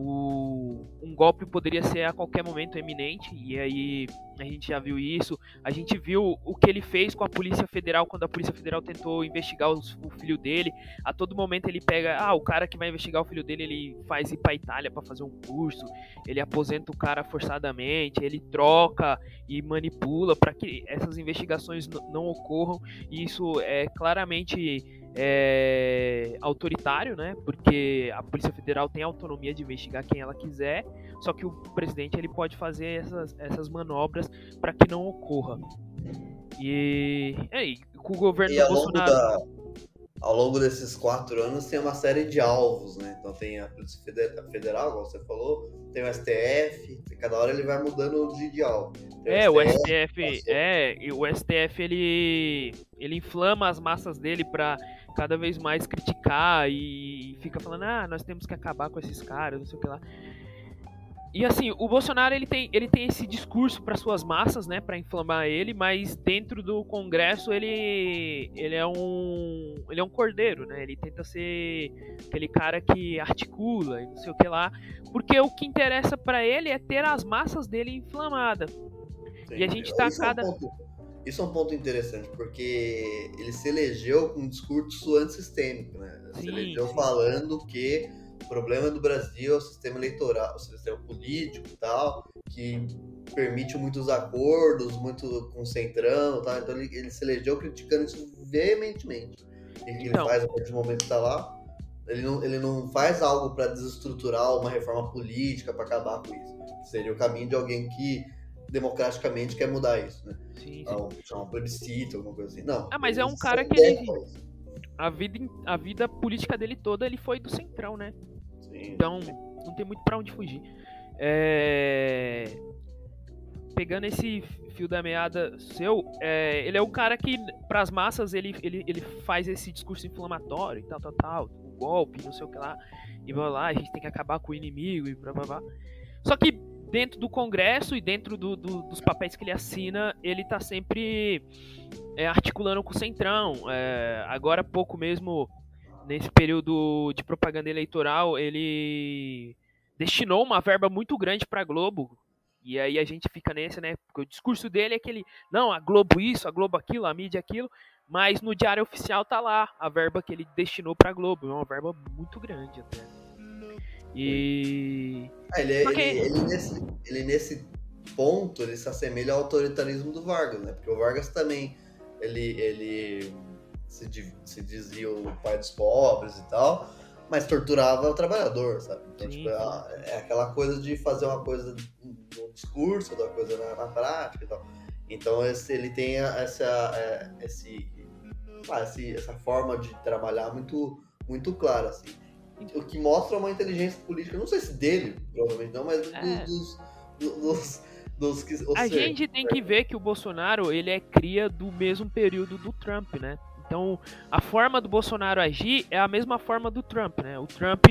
o, um golpe poderia ser a qualquer momento eminente, e aí a gente já viu isso. A gente viu o que ele fez com a Polícia Federal quando a Polícia Federal tentou investigar os, o filho dele. A todo momento ele pega, ah, o cara que vai investigar o filho dele, ele faz ir pra Itália para fazer um curso, ele aposenta o cara forçadamente, ele troca e manipula para que essas investigações não ocorram, e isso é claramente é, autoritário, né? Porque a Polícia Federal tem autonomia de investigar quem ela quiser, só que o presidente ele pode fazer essas, essas manobras para que não ocorra. E, é, com o governo e Bolsonaro. Da, ao longo desses quatro anos tem uma série de alvos, né? Então tem a Polícia Federal, como você falou, tem o STF, cada hora ele vai mudando de, de alvo. é, o STF, o STF é, e o STF ele ele inflama as massas dele para cada vez mais criticar e fica falando, ah, nós temos que acabar com esses caras, não sei o que lá. E assim, o Bolsonaro ele tem, ele tem esse discurso para suas massas, né, para inflamar ele, mas dentro do Congresso ele ele é um ele é um cordeiro, né? Ele tenta ser aquele cara que articula e não sei o que lá, porque o que interessa para ele é ter as massas dele inflamadas. E a gente tá esse cada é um ponto, isso é um ponto interessante, porque ele se elegeu com um discurso antissistêmico, né? Sim, se elegeu sim. falando que o problema do Brasil é o sistema eleitoral, o sistema político e tal, que permite muitos acordos, muito com o centrão tal. Então ele, ele se elegeu criticando isso veementemente. O que então, ele faz a partir do momento que está lá? Ele não, ele não faz algo para desestruturar uma reforma política, para acabar com isso. Seria o caminho de alguém que democraticamente quer mudar isso, né? Sim, sim. Então, um plebiscito, alguma coisa assim. Não. Ah, mas é um cara que ele. A vida, a vida política dele toda ele foi do centrão, né? Sim. Então, não tem muito para onde fugir. É... Pegando esse fio da meada seu, é... ele é um cara que, para as massas, ele, ele, ele faz esse discurso inflamatório e tal, tal, tal golpe, não sei o que lá, e blá lá, a gente tem que acabar com o inimigo e blá blá blá. Só que dentro do Congresso e dentro do, do, dos papéis que ele assina, ele tá sempre é, articulando com o Centrão. É, agora pouco mesmo, nesse período de propaganda eleitoral, ele destinou uma verba muito grande para a Globo. E aí a gente fica nesse, né? Porque o discurso dele é que ele, não, a Globo isso, a Globo aquilo, a mídia aquilo. Mas no diário oficial tá lá a verba que ele destinou pra Globo. É uma verba muito grande até. E. Ah, ele, Porque... ele, ele, nesse, ele nesse ponto ele se assemelha ao autoritarismo do Vargas, né? Porque o Vargas também ele, ele se, se dizia o pai dos pobres e tal, mas torturava o trabalhador, sabe? Então, tipo, é, é, aquela coisa de fazer uma coisa no discurso, outra coisa na, na prática e tal. Então esse, ele tem essa, é, ah, esse, essa forma de trabalhar muito, muito clara, assim. O que mostra uma inteligência política, não sei se dele, provavelmente não, mas é. dos, dos, dos, dos que. A seja, gente tem que ver que o Bolsonaro ele é cria do mesmo período do Trump, né? Então a forma do Bolsonaro agir é a mesma forma do Trump, né? O Trump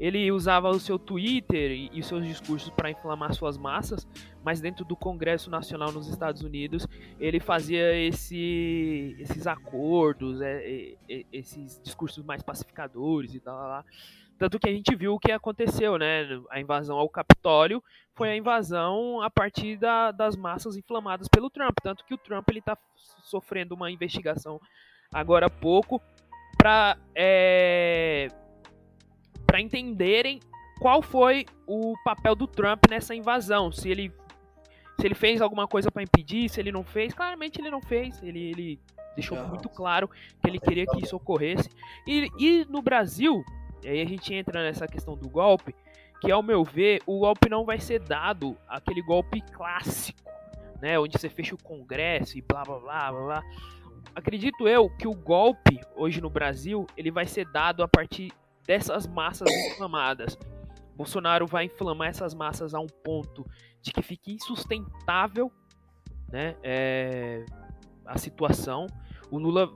ele usava o seu Twitter e, e seus discursos para inflamar suas massas, mas dentro do Congresso Nacional nos Estados Unidos ele fazia esse, esses acordos, é, é, esses discursos mais pacificadores e tal. Lá. Tanto que a gente viu o que aconteceu, né? A invasão ao Capitólio foi a invasão a partir da, das massas inflamadas pelo Trump. Tanto que o Trump ele está sofrendo uma investigação agora há pouco para é, para entenderem qual foi o papel do Trump nessa invasão. Se ele, se ele fez alguma coisa para impedir, se ele não fez, claramente ele não fez. Ele, ele deixou não. muito claro que ele queria que isso ocorresse. E, e no Brasil, e aí a gente entra nessa questão do golpe, que ao meu ver, o golpe não vai ser dado aquele golpe clássico, né, onde você fecha o Congresso e blá blá blá blá. blá. Acredito eu que o golpe hoje no Brasil ele vai ser dado a partir dessas massas inflamadas. Bolsonaro vai inflamar essas massas a um ponto de que fique insustentável né, é, a situação. O Lula,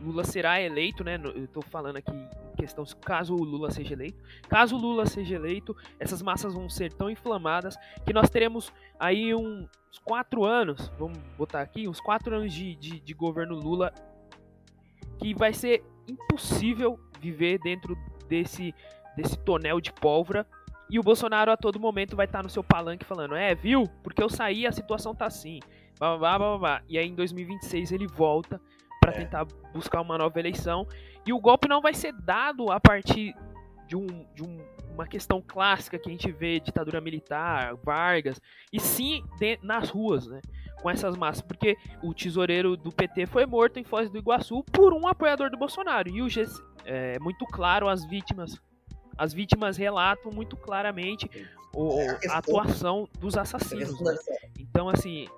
Lula será eleito, né? Eu estou falando aqui questão caso o Lula seja eleito. Caso o Lula seja eleito, essas massas vão ser tão inflamadas que nós teremos aí uns quatro anos, vamos botar aqui, uns quatro anos de, de, de governo Lula que vai ser impossível viver dentro desse, desse tonel de pólvora. E o Bolsonaro a todo momento vai estar no seu palanque falando: É, viu? Porque eu saí, a situação tá assim. Blá, blá, blá, blá. E aí em 2026 ele volta para é. tentar buscar uma nova eleição. E o golpe não vai ser dado a partir de, um, de um, uma questão clássica que a gente vê ditadura militar, Vargas, e sim de, nas ruas, né? com essas massas, porque o tesoureiro do PT foi morto em Foz do Iguaçu por um apoiador do Bolsonaro. E o é muito claro as vítimas. As vítimas relatam muito claramente o, é, a, a, atuação dos assassinos. Né? Então, assim.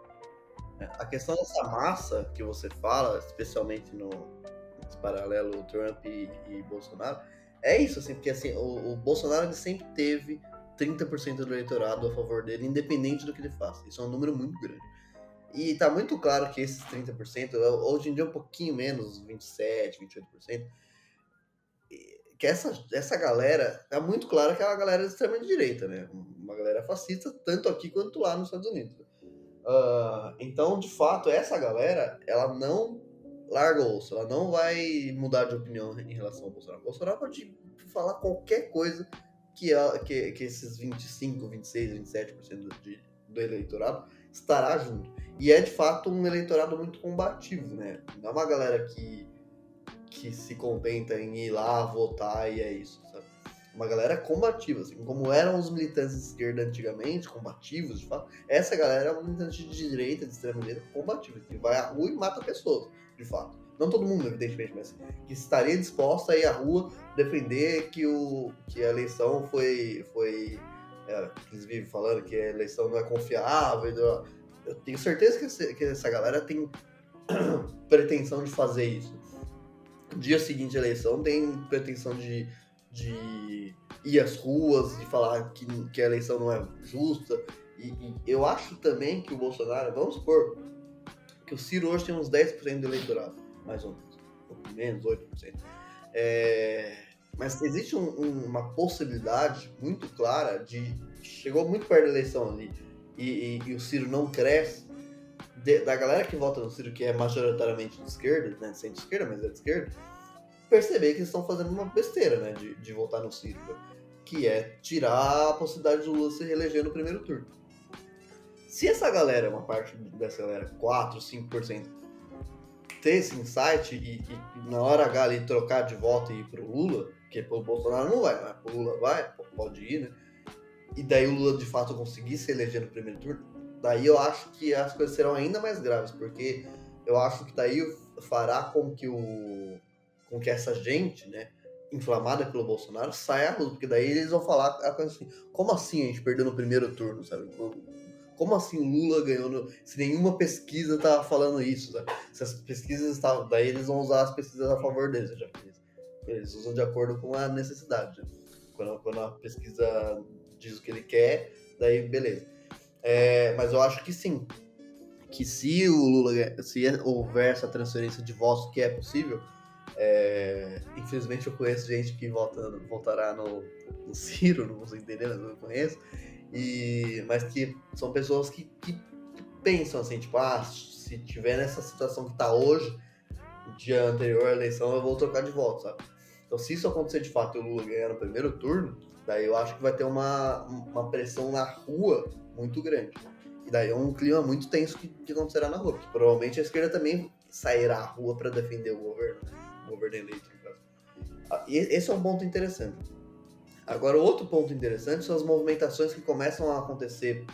É, a questão dessa massa que você fala, especialmente no paralelo Trump e, e, Bolsonaro, é isso, assim, porque assim, o, o Bolsonaro ele sempre teve 30% do eleitorado a favor dele, independente do que ele faça. Isso é um número muito grande. E tá muito claro que esses 30%, hoje em dia é um pouquinho menos, 27%, 28%, que essa, essa galera, é muito claro que é uma galera de extrema direita, né? Uma galera fascista, tanto aqui quanto lá nos Estados Unidos. Uh, então, de fato, essa galera, ela não larga o osso, ela não vai mudar de opinião em relação ao Bolsonaro. O Bolsonaro pode falar qualquer coisa que, que, que esses 25, 26, 27% de, do eleitorado estará junto. E é de fato um eleitorado muito combativo, né? Não é uma galera que, que se contenta em ir lá votar e é isso, sabe? Uma galera combativa, assim, como eram os militantes de esquerda antigamente, combativos, de fato, essa galera é uma militante de direita, de extrema direita, combativa, que vai à rua e mata pessoas, de fato. Não todo mundo, evidentemente, mas que estaria disposta a ir à rua defender que, o, que a eleição foi. foi é, eles vivem falando que a eleição não é confiável. Eu tenho certeza que essa galera tem [CLEARS THROAT] pretensão de fazer isso. Dia seguinte à eleição tem pretensão de, de ir às ruas, de falar que, que a eleição não é justa. E, e eu acho também que o Bolsonaro, vamos supor, que o Ciro hoje tem uns 10% do eleitorado, mais ou menos, pouco menos, 8%. É, mas existe um, um, uma possibilidade muito clara de. Chegou muito perto da eleição ali e, e, e o Ciro não cresce, de, da galera que vota no Ciro, que é majoritariamente de esquerda, né, centro-esquerda, mas é de esquerda, perceber que eles estão fazendo uma besteira, né, de, de votar no Ciro, que é tirar a possibilidade do Lula se reeleger no primeiro turno. Se essa galera, uma parte dessa galera, 4, 5%, ter esse insight e, e, na hora H ali trocar de voto e ir pro Lula, porque pelo Bolsonaro não vai, mas pro Lula vai, pode ir, né? e daí o Lula de fato conseguir se eleger no primeiro turno, daí eu acho que as coisas serão ainda mais graves, porque eu acho que daí fará com que o com que essa gente, né, inflamada pelo Bolsonaro, saia à luz, porque daí eles vão falar a coisa assim, como assim a gente perdeu no primeiro turno, sabe? Como assim Lula ganhou no... se nenhuma pesquisa tava falando isso, sabe? Se as pesquisas estavam, daí eles vão usar as pesquisas a favor deles, já eles, eles usam de acordo com a necessidade. Né? Quando, quando a pesquisa diz o que ele quer, daí beleza. É, mas eu acho que sim. Que se o Lula, se houver essa transferência de votos que é possível, é, infelizmente eu conheço gente que vota, votará no, no Ciro, não vou entender, mas eu conheço. E, mas que são pessoas que, que, pensam assim, tipo, ah, se tiver nessa situação que está hoje, dia anterior à eleição, eu vou trocar de voto, sabe? Então, se isso acontecer de fato e o Lula ganhar no primeiro turno, Daí eu acho que vai ter uma, uma pressão na rua muito grande. E daí é um clima muito tenso que, que acontecerá na rua, provavelmente a esquerda também sairá à rua para defender o governo, o governo eleito. Ah, e esse é um ponto interessante. Agora, outro ponto interessante são as movimentações que começam a acontecer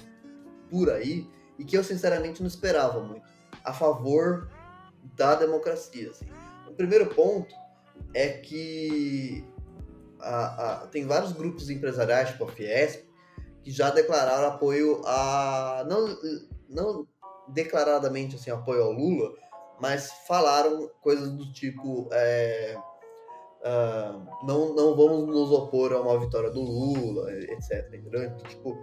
por aí e que eu sinceramente não esperava muito, a favor da democracia. Assim. O primeiro ponto é que a, a, tem vários grupos empresariais, tipo a Fiesp, que já declararam apoio a. Não, não declaradamente assim, apoio ao Lula, mas falaram coisas do tipo. É, uh, não, não vamos nos opor a uma vitória do Lula, etc. Entendeu? Então, tipo,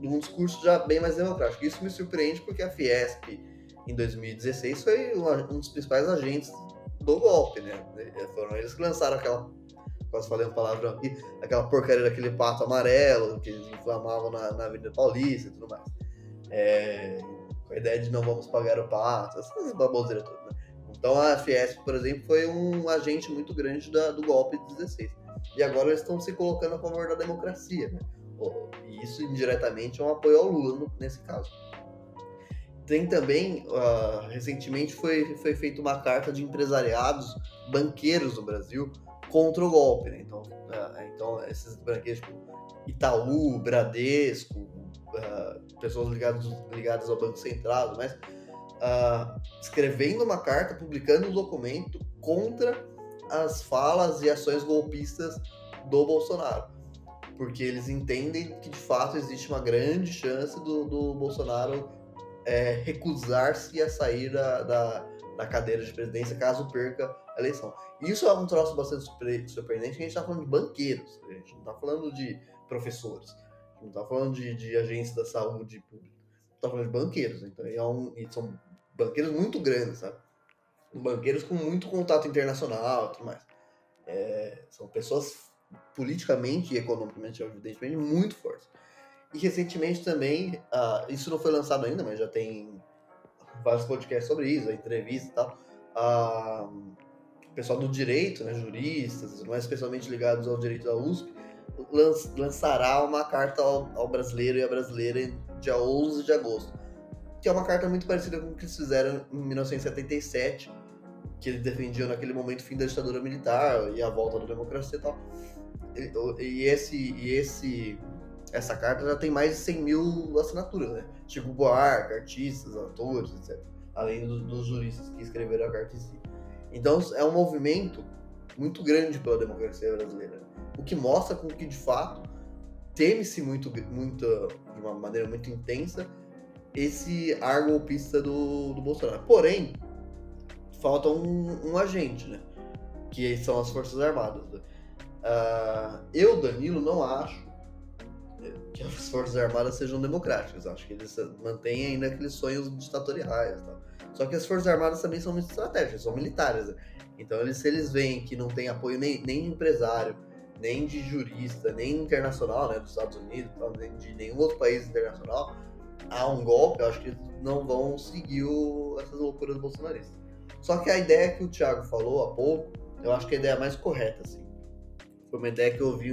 num discurso já bem mais democrático. Isso me surpreende porque a Fiesp, em 2016, foi um dos principais agentes do golpe, né? Foram eles que lançaram aquela quase falei um palavrão aqui, aquela porcaria daquele pato amarelo que eles inflamavam na, na Avenida Paulista e tudo mais. É, com a ideia de não vamos pagar o pato, essas baboseiras todas. Né? Então a Fiesp, por exemplo, foi um agente muito grande da, do golpe de 16. E agora eles estão se colocando a favor da democracia. Né? E isso indiretamente é um apoio ao Lula nesse caso. Tem também, uh, recentemente foi, foi feita uma carta de empresariados, banqueiros no Brasil, contra o golpe, né? Então, uh, então esses banqueiros tipo Itaú, Bradesco, uh, pessoas ligadas, ligadas ao Banco Central, mas uh, escrevendo uma carta, publicando um documento contra as falas e ações golpistas do Bolsonaro. Porque eles entendem que de fato existe uma grande chance do, do Bolsonaro é, recusar-se a sair da, da, da cadeira de presidência caso perca eleição. Isso é um troço bastante surpreendente, a gente está falando de banqueiros, a gente não está falando de professores, a gente não está falando de, de agentes da saúde pública, está falando de banqueiros, então é um, são banqueiros muito grandes, sabe? Banqueiros com muito contato internacional e tudo mais. É, são pessoas politicamente e economicamente, evidentemente, muito fortes. E recentemente também, isso não foi lançado ainda, mas já tem vários podcasts sobre isso, entrevista e tal. Pessoal do direito, né, juristas, mais especialmente ligados ao direito da USP, lançará uma carta ao, ao brasileiro e à brasileira dia 11 de agosto. que é uma carta muito parecida com o que eles fizeram em 1977, que eles defendiam naquele momento o fim da ditadura militar e a volta da democracia e tal. E, e esse, e esse, essa carta já tem mais de 100 mil assinaturas, né? Chico Buarque, artistas, atores, etc. Além do, dos juristas que escreveram a carta em si. Então é um movimento muito grande pela democracia brasileira. O que mostra com que, de fato, teme-se muito, muito, de uma maneira muito intensa, esse ar golpista do, do Bolsonaro. Porém, falta um, um agente, né? Que são as Forças Armadas. Uh, eu, Danilo, não acho que as Forças Armadas sejam democráticas. Acho que eles mantêm ainda aqueles sonhos ditatoriais. Tal. Só que as Forças Armadas também são muito estratégicas, são militares. Né? Então, eles, se eles veem que não tem apoio nem, nem empresário, nem de jurista, nem internacional, né, dos Estados Unidos, nem de nenhum outro país internacional, há um golpe, eu acho que eles não vão seguir o, essas loucuras bolsonaristas. Só que a ideia que o Thiago falou há pouco, eu acho que a ideia mais correta, assim. Foi uma ideia que eu ouvi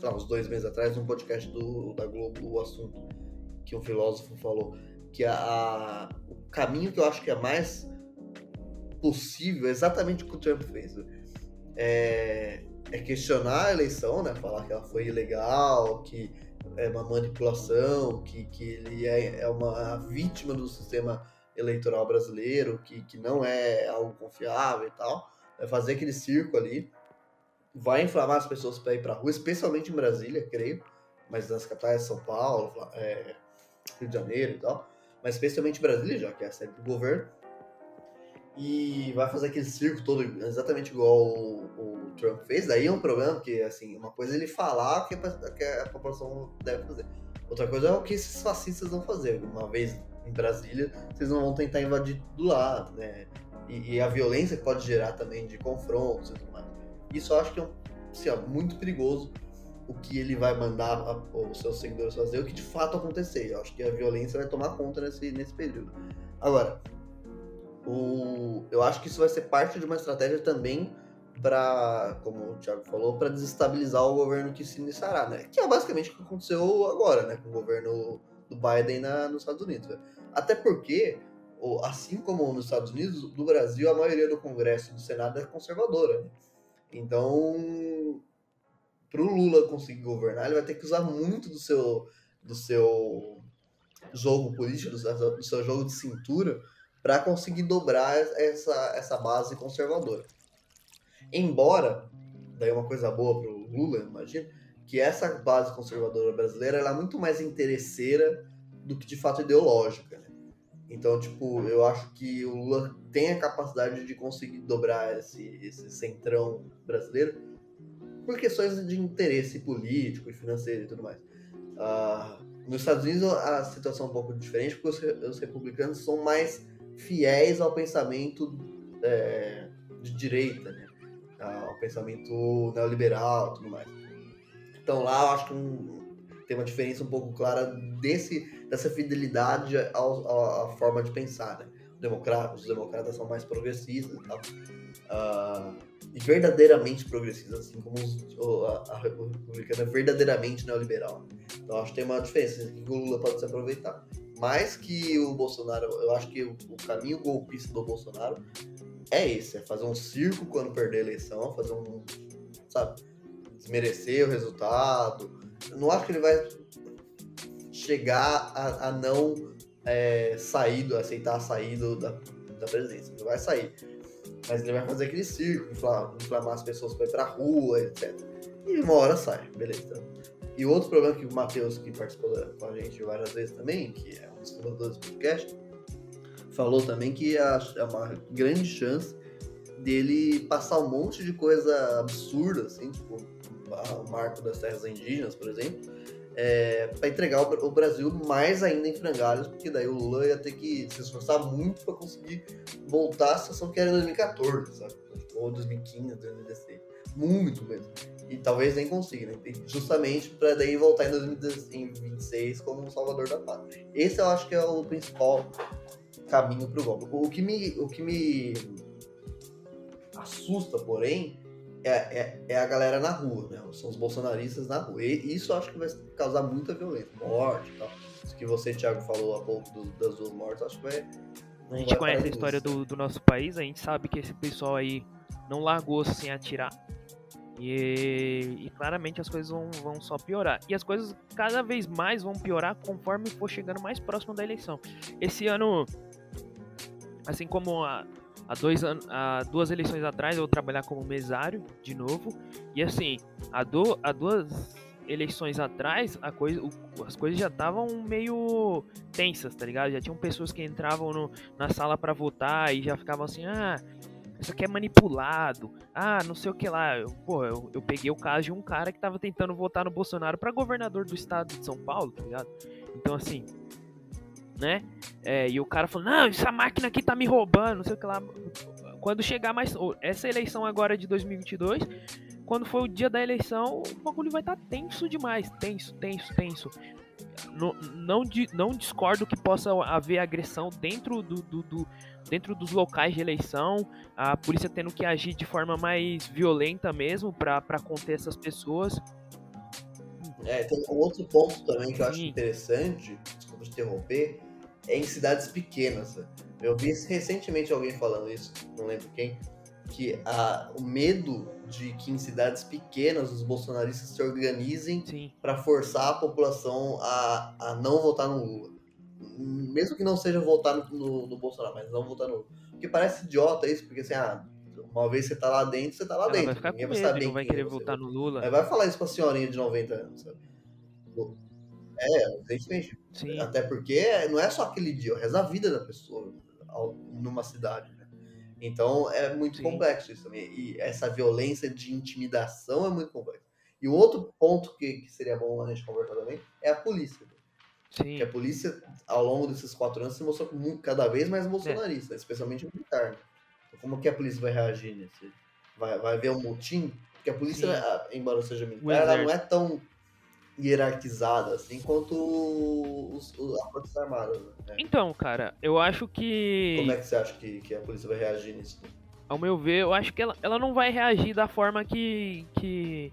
lá, uns dois meses atrás num podcast do, da Globo, o assunto, que um filósofo falou, que a, a, caminho que eu acho que é mais possível, exatamente o que o Trump fez, é, é questionar a eleição, né? Falar que ela foi ilegal, que é uma manipulação, que, que ele é, é uma vítima do sistema eleitoral brasileiro, que, que não é algo confiável e tal. É fazer aquele circo ali. Vai inflamar as pessoas para ir para rua, especialmente em Brasília, creio, mas nas capitais, São Paulo, é, Rio de Janeiro e tal. Mas especialmente Brasília, já que é a sede do governo. E vai fazer aquele circo todo exatamente igual o, o Trump fez. Daí é um problema, porque assim, uma coisa é ele falar que a, que a população deve fazer. Outra coisa é o que esses fascistas vão fazer. Uma vez em Brasília, vocês não vão tentar invadir do lado, né? E, e, a violência que pode gerar também de confrontos e tudo mais. Isso eu acho que é um, assim, ó, muito perigoso o que ele vai mandar os seus seguidores fazer, o que de fato acontecer. Eu acho que a violência vai tomar conta nesse, nesse período. Agora, o, eu acho que isso vai ser parte de uma estratégia também para, como o Thiago falou, para desestabilizar o governo que se iniciará, né? Que é basicamente o que aconteceu agora, né? Com o governo do Biden na, nos Estados Unidos. Né? Até porque, assim como nos Estados Unidos, no Brasil a maioria do Congresso e do Senado é conservadora. Né? Então, para o Lula conseguir governar, ele vai ter que usar muito do seu, do seu jogo político, do seu jogo de cintura, para conseguir dobrar essa, essa base conservadora. Embora, daí uma coisa boa para o Lula, imagino, que essa base conservadora brasileira é muito mais interesseira do que de fato ideológica. Né? Então, tipo, eu acho que o Lula tem a capacidade de conseguir dobrar esse, esse centrão brasileiro por questões de interesse político e financeiro e tudo mais. Uh, nos Estados Unidos a situação é um pouco diferente, porque os, os republicanos são mais fiéis ao pensamento é, de direita, né? ao pensamento neoliberal e tudo mais. Então lá eu acho que um, tem uma diferença um pouco clara desse, dessa fidelidade à forma de pensar, né? Democratas, os democratas são mais progressistas e tal. Uh, e verdadeiramente progressistas, assim como os, a, a republicana é verdadeiramente neoliberal. Então acho que tem uma diferença que o Lula pode se aproveitar. Mais que o Bolsonaro, eu acho que o, o caminho golpista do Bolsonaro é esse, é fazer um circo quando perder a eleição, fazer um, sabe, desmerecer o resultado. Eu não acho que ele vai chegar a, a não é, aceitar sair do, da, da presidência. Ele vai sair. Mas ele vai fazer aquele circo, inflamar, inflamar as pessoas para ir pra rua, etc. E uma hora sai, beleza. E outro problema que o Matheus, que participou com a gente várias vezes também, que é um dos fundadores do podcast, falou também que é uma grande chance dele passar um monte de coisa absurda, assim, tipo o marco das terras indígenas, por exemplo, é, para entregar o, Brasil mais ainda em frangalhos, porque daí o Lula ia ter que se esforçar muito para conseguir voltar à situação que era em 2014, sabe? Ou 2015, 2016. Muito mesmo. E talvez nem consiga, né? Justamente para daí voltar em 2026 como um salvador da pátria. Esse eu acho que é o principal caminho para o golpe. O que me, o que me assusta, porém, é, é, é, a galera na rua, né? São os bolsonaristas na rua. E isso acho que vai causar muita violência, morte e tal. Isso que você, Thiago, falou há pouco do, das duas mortes, acho que vai. A gente conhece a história do, do, nosso país, a gente sabe que esse pessoal aí não largou sem atirar. E, e, claramente as coisas vão, vão só piorar. E as coisas cada vez mais vão piorar conforme for chegando mais próximo da eleição. Esse ano, assim como há, há, dois anos, há duas eleições atrás, eu vou trabalhar como mesário de novo. E assim, há, do, há duas eleições atrás, a coisa, as coisas já estavam meio tensas, tá ligado? Já tinham pessoas que entravam no, na sala para votar e já ficavam assim, ah, isso aqui é manipulado, ah, não sei o que lá. Eu, pô, eu, eu peguei o caso de um cara que tava tentando votar no Bolsonaro para governador do estado de São Paulo, tá ligado? Então, assim, né? É, e o cara falou, não, essa máquina aqui tá me roubando, não sei o que lá. Quando chegar mais. Essa eleição agora de 2022 quando for o dia da eleição, o bagulho vai estar tá tenso demais. Tenso, tenso, tenso. Não, não, não discordo que possa haver agressão dentro, do, do, do, dentro dos locais de eleição, a polícia tendo que agir de forma mais violenta mesmo para conter essas pessoas. É, tem um outro ponto também que eu Sim. acho interessante, desculpa te interromper, é em cidades pequenas. Eu vi recentemente alguém falando isso, não lembro quem, que a, o medo de que em cidades pequenas os bolsonaristas se organizem para forçar a população a, a não votar no Lula. Mesmo que não seja votar no, no, no Bolsonaro, mas não votar no Lula. Porque parece idiota isso, porque assim, ah, uma vez você tá lá dentro, você tá lá Ela dentro. Vai ficar Ninguém vai saber não vai querer votar no Lula. Aí vai falar isso pra senhorinha de 90 anos, sabe? É, evidentemente. Sim. Até porque não é só aquele dia, é o resto da vida da pessoa numa cidade. Né? Então é muito Sim. complexo isso também. E essa violência de intimidação é muito complexo. E o outro ponto que, que seria bom a gente conversar também é a polícia. Sim. Que a polícia, ao longo desses quatro anos, se mostrou cada vez mais bolsonarista, é. especialmente militar. Né? Então, como que a polícia vai reagir nesse? Vai, vai haver um motim? Porque a polícia, Sim. embora seja militar, ela não é tão hierarquizada, assim, quanto os, os, as Forças Armadas. Né? Então, cara, eu acho que. Como é que você acha que, que a polícia vai reagir nisso? Ao meu ver, eu acho que ela, ela não vai reagir da forma que, que,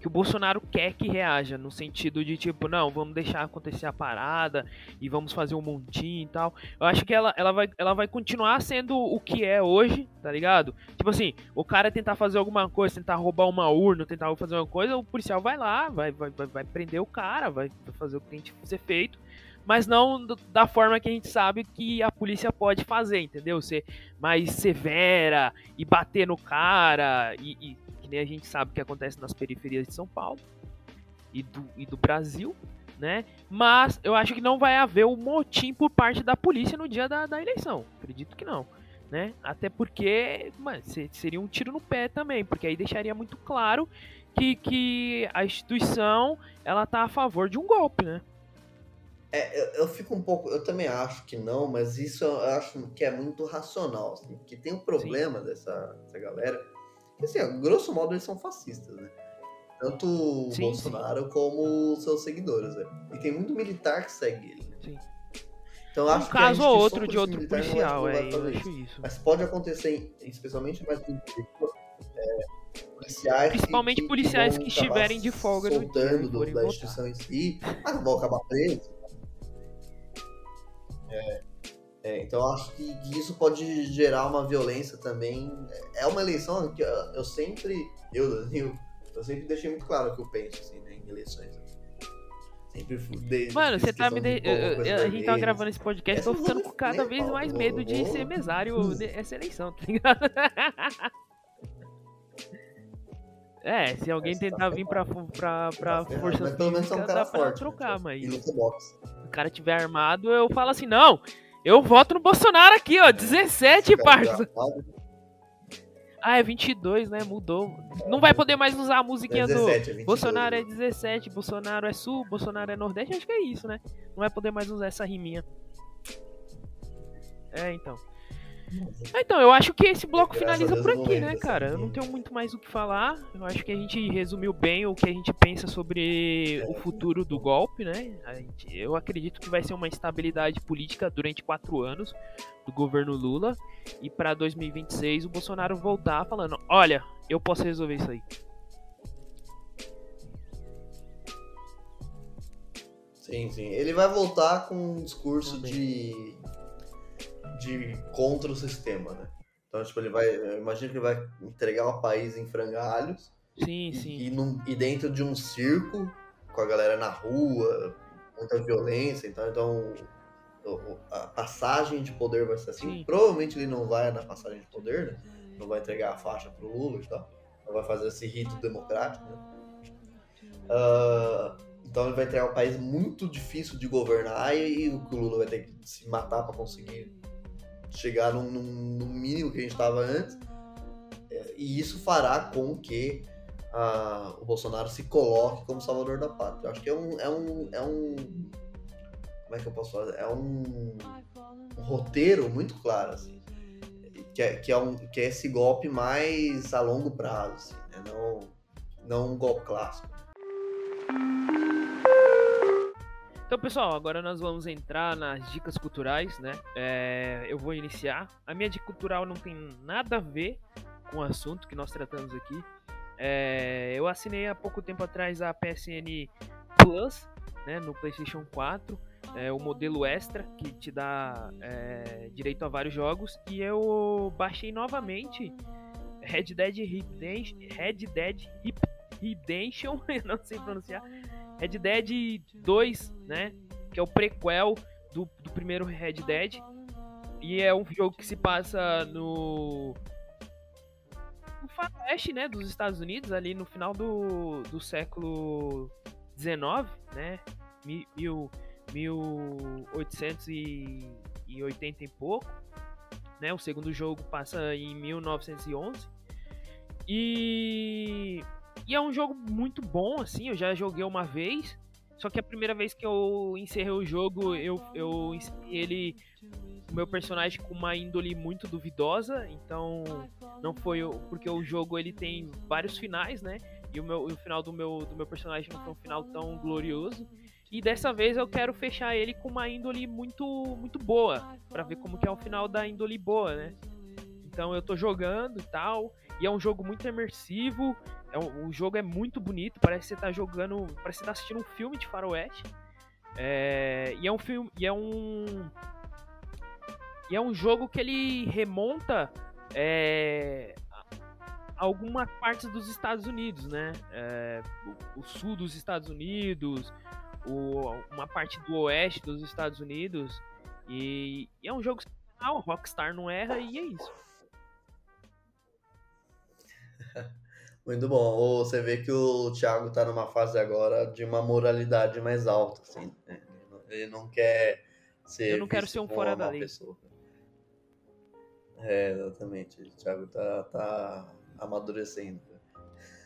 que o Bolsonaro quer que reaja, no sentido de tipo, não, vamos deixar acontecer a parada e vamos fazer um montinho e tal. Eu acho que ela, ela, vai, ela vai continuar sendo o que é hoje, tá ligado? Tipo assim, o cara tentar fazer alguma coisa, tentar roubar uma urna, tentar fazer uma coisa, o policial vai lá, vai, vai, vai, vai prender o cara, vai fazer o que tem que ser feito mas não da forma que a gente sabe que a polícia pode fazer, entendeu? Ser mais severa e bater no cara e, e que nem a gente sabe que acontece nas periferias de São Paulo e do, e do Brasil, né? Mas eu acho que não vai haver um motim por parte da polícia no dia da, da eleição. Acredito que não. Né? Até porque mano, seria um tiro no pé também, porque aí deixaria muito claro que, que a instituição ela tá a favor de um golpe, né? É, eu, eu, fico um pouco, eu também acho que não, mas isso eu acho que é muito racional, assim, porque tem um problema dessa, dessa galera assim, grosso modo, eles são fascistas, né? Tanto o sim, Bolsonaro sim. como seus seguidores, né? E tem muito militar que segue ele. Né? Sim. Então, acho um caso ou outro de outro policial, é, eu acho isso. Mas pode acontecer, especialmente mais é, policiais Principalmente que, policiais que, que estiverem de folga no dia, do, da instituição em si, mas vão acabar presos. É, é, então acho que isso pode gerar uma violência também. É uma eleição que eu sempre, eu, Danilo, eu sempre deixei muito claro o que eu penso assim, né, em eleições. Sempre fui Mano, você tá me. De... Eu, a gente tava gravando esse podcast, tô ficando com cada vez mais medo de ser mesário [LAUGHS] nessa eleição, tá ligado? [LAUGHS] É, se alguém tentar vir pra, pra, pra força física, dá pra forte, trocar, mas... Se o cara tiver armado, eu falo assim, não, eu voto no Bolsonaro aqui, ó. 17, parça. Ah, é 22, né? Mudou. Não vai poder mais usar a musiquinha é 17, do é Bolsonaro é 17, Bolsonaro é Sul, Bolsonaro é Nordeste. Acho que é isso, né? Não vai poder mais usar essa riminha. É, então. Então, eu acho que esse bloco finaliza por aqui, né, cara? Eu não tenho muito mais o que falar. Eu acho que a gente resumiu bem o que a gente pensa sobre o futuro do golpe, né? Gente, eu acredito que vai ser uma estabilidade política durante quatro anos do governo Lula e para 2026 o Bolsonaro voltar falando: olha, eu posso resolver isso aí. Sim, sim. Ele vai voltar com um discurso de, de contra o sistema, né? Então, tipo, ele vai. Imagina que ele vai entregar o país em frangalhos. Sim, sim. E, num, e dentro de um circo, com a galera na rua, muita violência. Então, então a passagem de poder vai ser assim. Sim. Provavelmente ele não vai na passagem de poder, né? Não vai entregar a faixa pro Lula e tal. Não vai fazer esse rito democrático, né? Uh, então ele vai entregar um país muito difícil de governar e, e o Lula vai ter que se matar para conseguir chegar no, no, mínimo que a gente estava antes. É, e isso fará com que uh, o Bolsonaro se coloque como salvador da pátria. Acho que é um, é um, é um como é que eu posso falar? É um, um roteiro muito claro, assim, que é, que, é um, que é esse golpe mais a longo prazo, assim, né? não, não um golpe clássico. Então, pessoal, agora nós vamos entrar nas dicas culturais, né? É, eu vou iniciar. A minha dica cultural não tem nada a ver com o assunto que nós tratamos aqui. É, eu assinei há pouco tempo atrás a PSN Plus, né, no PlayStation 4 é, o modelo extra que te dá é, direito a vários jogos e eu baixei novamente Red Dead Redemption, Red Dead Redemption, [LAUGHS] não sei pronunciar, Red Dead 2, né, que é o prequel do, do primeiro Red Dead e é um jogo que se passa no no faroeste, né, dos Estados Unidos ali no final do, do século 19, né, mil 1880 e pouco, né? O segundo jogo passa em 1911. E e é um jogo muito bom, assim, eu já joguei uma vez. Só que a primeira vez que eu encerrei o jogo, eu, eu encerrei ele, o meu personagem com uma índole muito duvidosa. Então, não foi. Porque o jogo ele tem vários finais, né? E o, meu, o final do meu, do meu personagem não foi um final tão glorioso. E dessa vez eu quero fechar ele com uma índole muito muito boa, para ver como que é o final da índole boa, né? Então eu tô jogando e tal, e é um jogo muito imersivo, é o jogo é muito bonito, parece que você tá jogando, parece que você tá assistindo um filme de faroeste. É, e é um filme, e é um e é um jogo que ele remonta é, algumas partes dos Estados Unidos, né? É, o, o, sul dos Estados Unidos, o, uma parte do oeste dos Estados Unidos. E, e é um jogo o Rockstar não erra e é isso. [LAUGHS] Muito bom. Você vê que o Thiago tá numa fase agora de uma moralidade mais alta, assim. Né? Ele não quer ser. Eu não quero ser um fora da lei. Pessoa. É, exatamente. O Thiago tá, tá amadurecendo.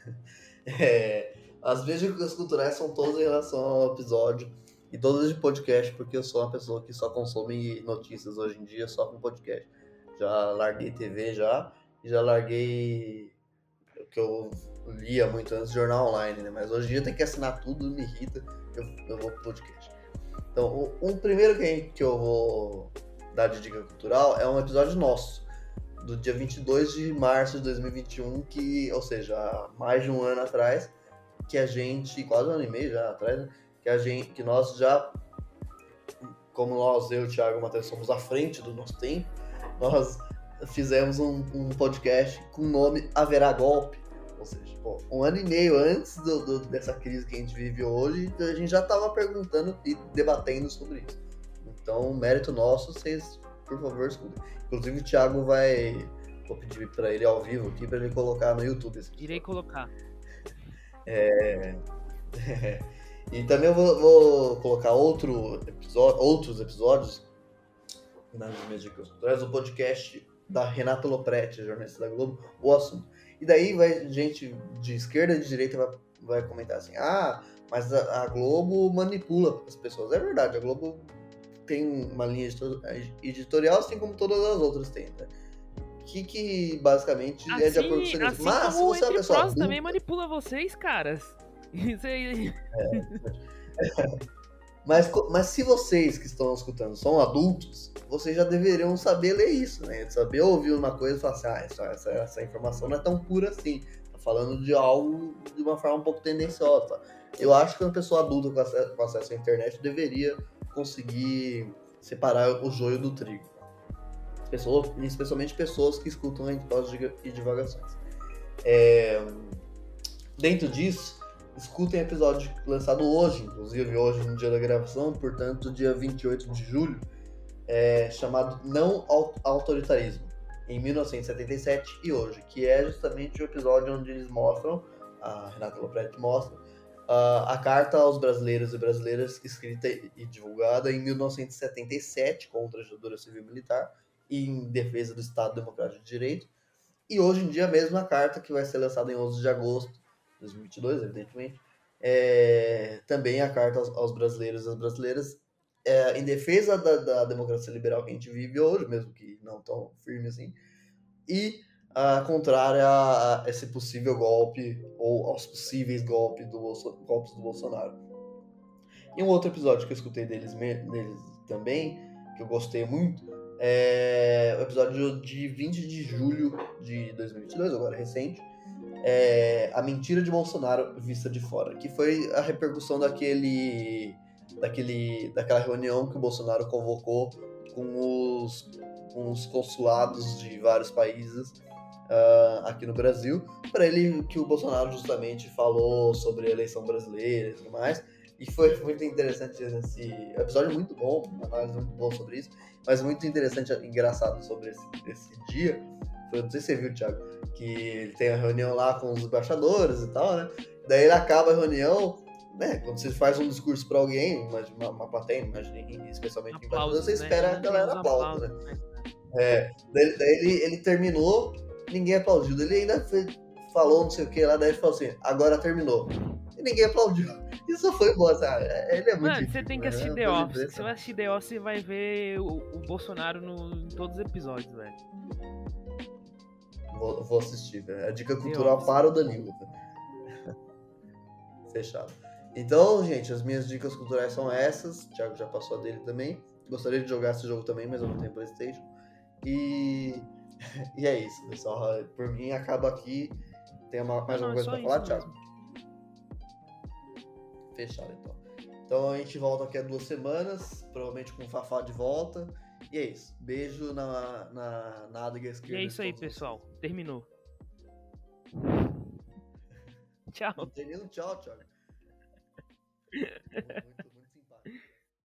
[LAUGHS] É, as dicas culturais são todas em relação ao episódio e todas de podcast, porque eu sou uma pessoa que só consome notícias hoje em dia só com podcast. Já larguei TV já, e já larguei que eu lia muito antes, jornal online, né? Mas hoje em dia tem que assinar tudo, me irrita, eu, eu vou pro podcast. Então, o, primeiro que, que eu vou dar de dica cultural é um episódio nosso, do dia 22 de março de 2021, que, ou seja, mais de um ano atrás, que a gente, quase um ano e meio já atrás, né? que a gente, que nós já, como nós, eu, o Thiago e o Matheus, somos à frente do nosso tempo, nós fizemos um, um podcast com o nome Haverá Golpe, ou seja, pô, um ano e meio antes do, do, dessa crise que a gente vive hoje, a gente já estava perguntando e debatendo sobre isso. Então, mérito nosso, vocês, por favor, escutem. Inclusive, o Thiago vai. Vou pedir para ele ao vivo aqui para ele colocar no YouTube. Irei colocar. É... [LAUGHS] e também eu vou, vou, colocar outro episódio, outros episódios nas minhas dicas culturais do podcast da Renata Lopretti, jornalista da Globo, o assunto. E daí vai gente de esquerda e de direita vai, vai comentar assim: ah, mas a, a Globo manipula as pessoas. É verdade, a Globo tem uma linha editorial, assim como todas as outras têm, né? que, que basicamente assim, é de acordo com o assim Mas se você é uma pessoa adulta, também manipula vocês, caras. [LAUGHS] Isso aí. É. [LAUGHS] mas, mas se vocês que estão escutando são adultos, vocês já deveriam saber ler isso, né? Saber ouvir uma coisa e falar assim, ah, essa, essa, informação não é tão pura assim. Tá falando de algo de uma forma um pouco tendenciosa. Eu acho que uma pessoa adulta com acesso, com acesso à internet deveria conseguir separar o joio do trigo. Pessoas, especialmente pessoas que escutam episódios e divagações. É, dentro disso, escutem o episódio lançado hoje, inclusive hoje no dia da gravação, portanto, dia 28 de julho, é, chamado Não Autoritarismo, em 1977 e hoje, que é justamente o episódio onde eles mostram, a Renata Lopretti mostra, uh, a carta aos brasileiros e brasileiras escrita e divulgada em 1977 contra a ditadura civil militar e em defesa do Estado Democrático de Direito. E hoje em dia mesmo a carta que vai ser lançada em 11 de agosto 2022, evidentemente, é, também a carta aos, aos brasileiros e às brasileiras é, em defesa da, da, democracia liberal que a gente vive hoje, mesmo que não tão firme assim, e a contrária a esse possível golpe ou aos possíveis golpes do, golpes do Bolsonaro. E um outro episódio que eu escutei deles, deles também, que eu gostei muito, é o episódio de 20 de julho de 2022, agora recente, é A Mentira de Bolsonaro Vista de Fora, que foi a repercussão daquele, daquele, daquela reunião que o Bolsonaro convocou com os, com os consulados de vários países uh, aqui no Brasil, para ele que o Bolsonaro justamente falou sobre a eleição brasileira e tudo mais. E foi muito interessante esse episódio, muito bom, uma análise muito boa sobre isso, mas muito interessante, engraçado sobre esse, esse dia. Foi, não sei se você viu, Thiago, que ele tem a reunião lá com os embaixadores e tal, né? Daí ele acaba a reunião, né? Quando você faz um discurso para alguém, uma, uma plateia, imagine, especialmente em embaixador, você né? espera a galera aplauda, né? É, daí, daí ele, ele terminou ninguém aplaudiu. Ele ainda fez, falou não sei o que lá, daí ele falou assim, agora terminou. E ninguém aplaudiu. [LAUGHS] Isso foi bom, sabe? Ele é muito. Mano, você tem que assistir The Office. Se você vai assistir The Office, você vai ver o, o Bolsonaro no, em todos os episódios, velho. Vou, vou assistir, velho. A dica cultural para o Danilo. Fechado. Então, gente, as minhas dicas culturais são essas. O Thiago já passou a dele também. Gostaria de jogar esse jogo também, mas eu não tenho Playstation. E [LAUGHS] e é isso, pessoal. Por mim, acaba aqui. Tem uma, mais alguma coisa pra falar, Thiago? Fechado, então. Então a gente volta aqui a duas semanas, provavelmente com o Fafá de volta. E é isso. Beijo na, na nádega esquerda. E é isso aí, pessoal. Terminou. [LAUGHS] tchau. Termina tchau, Thiago. [LAUGHS]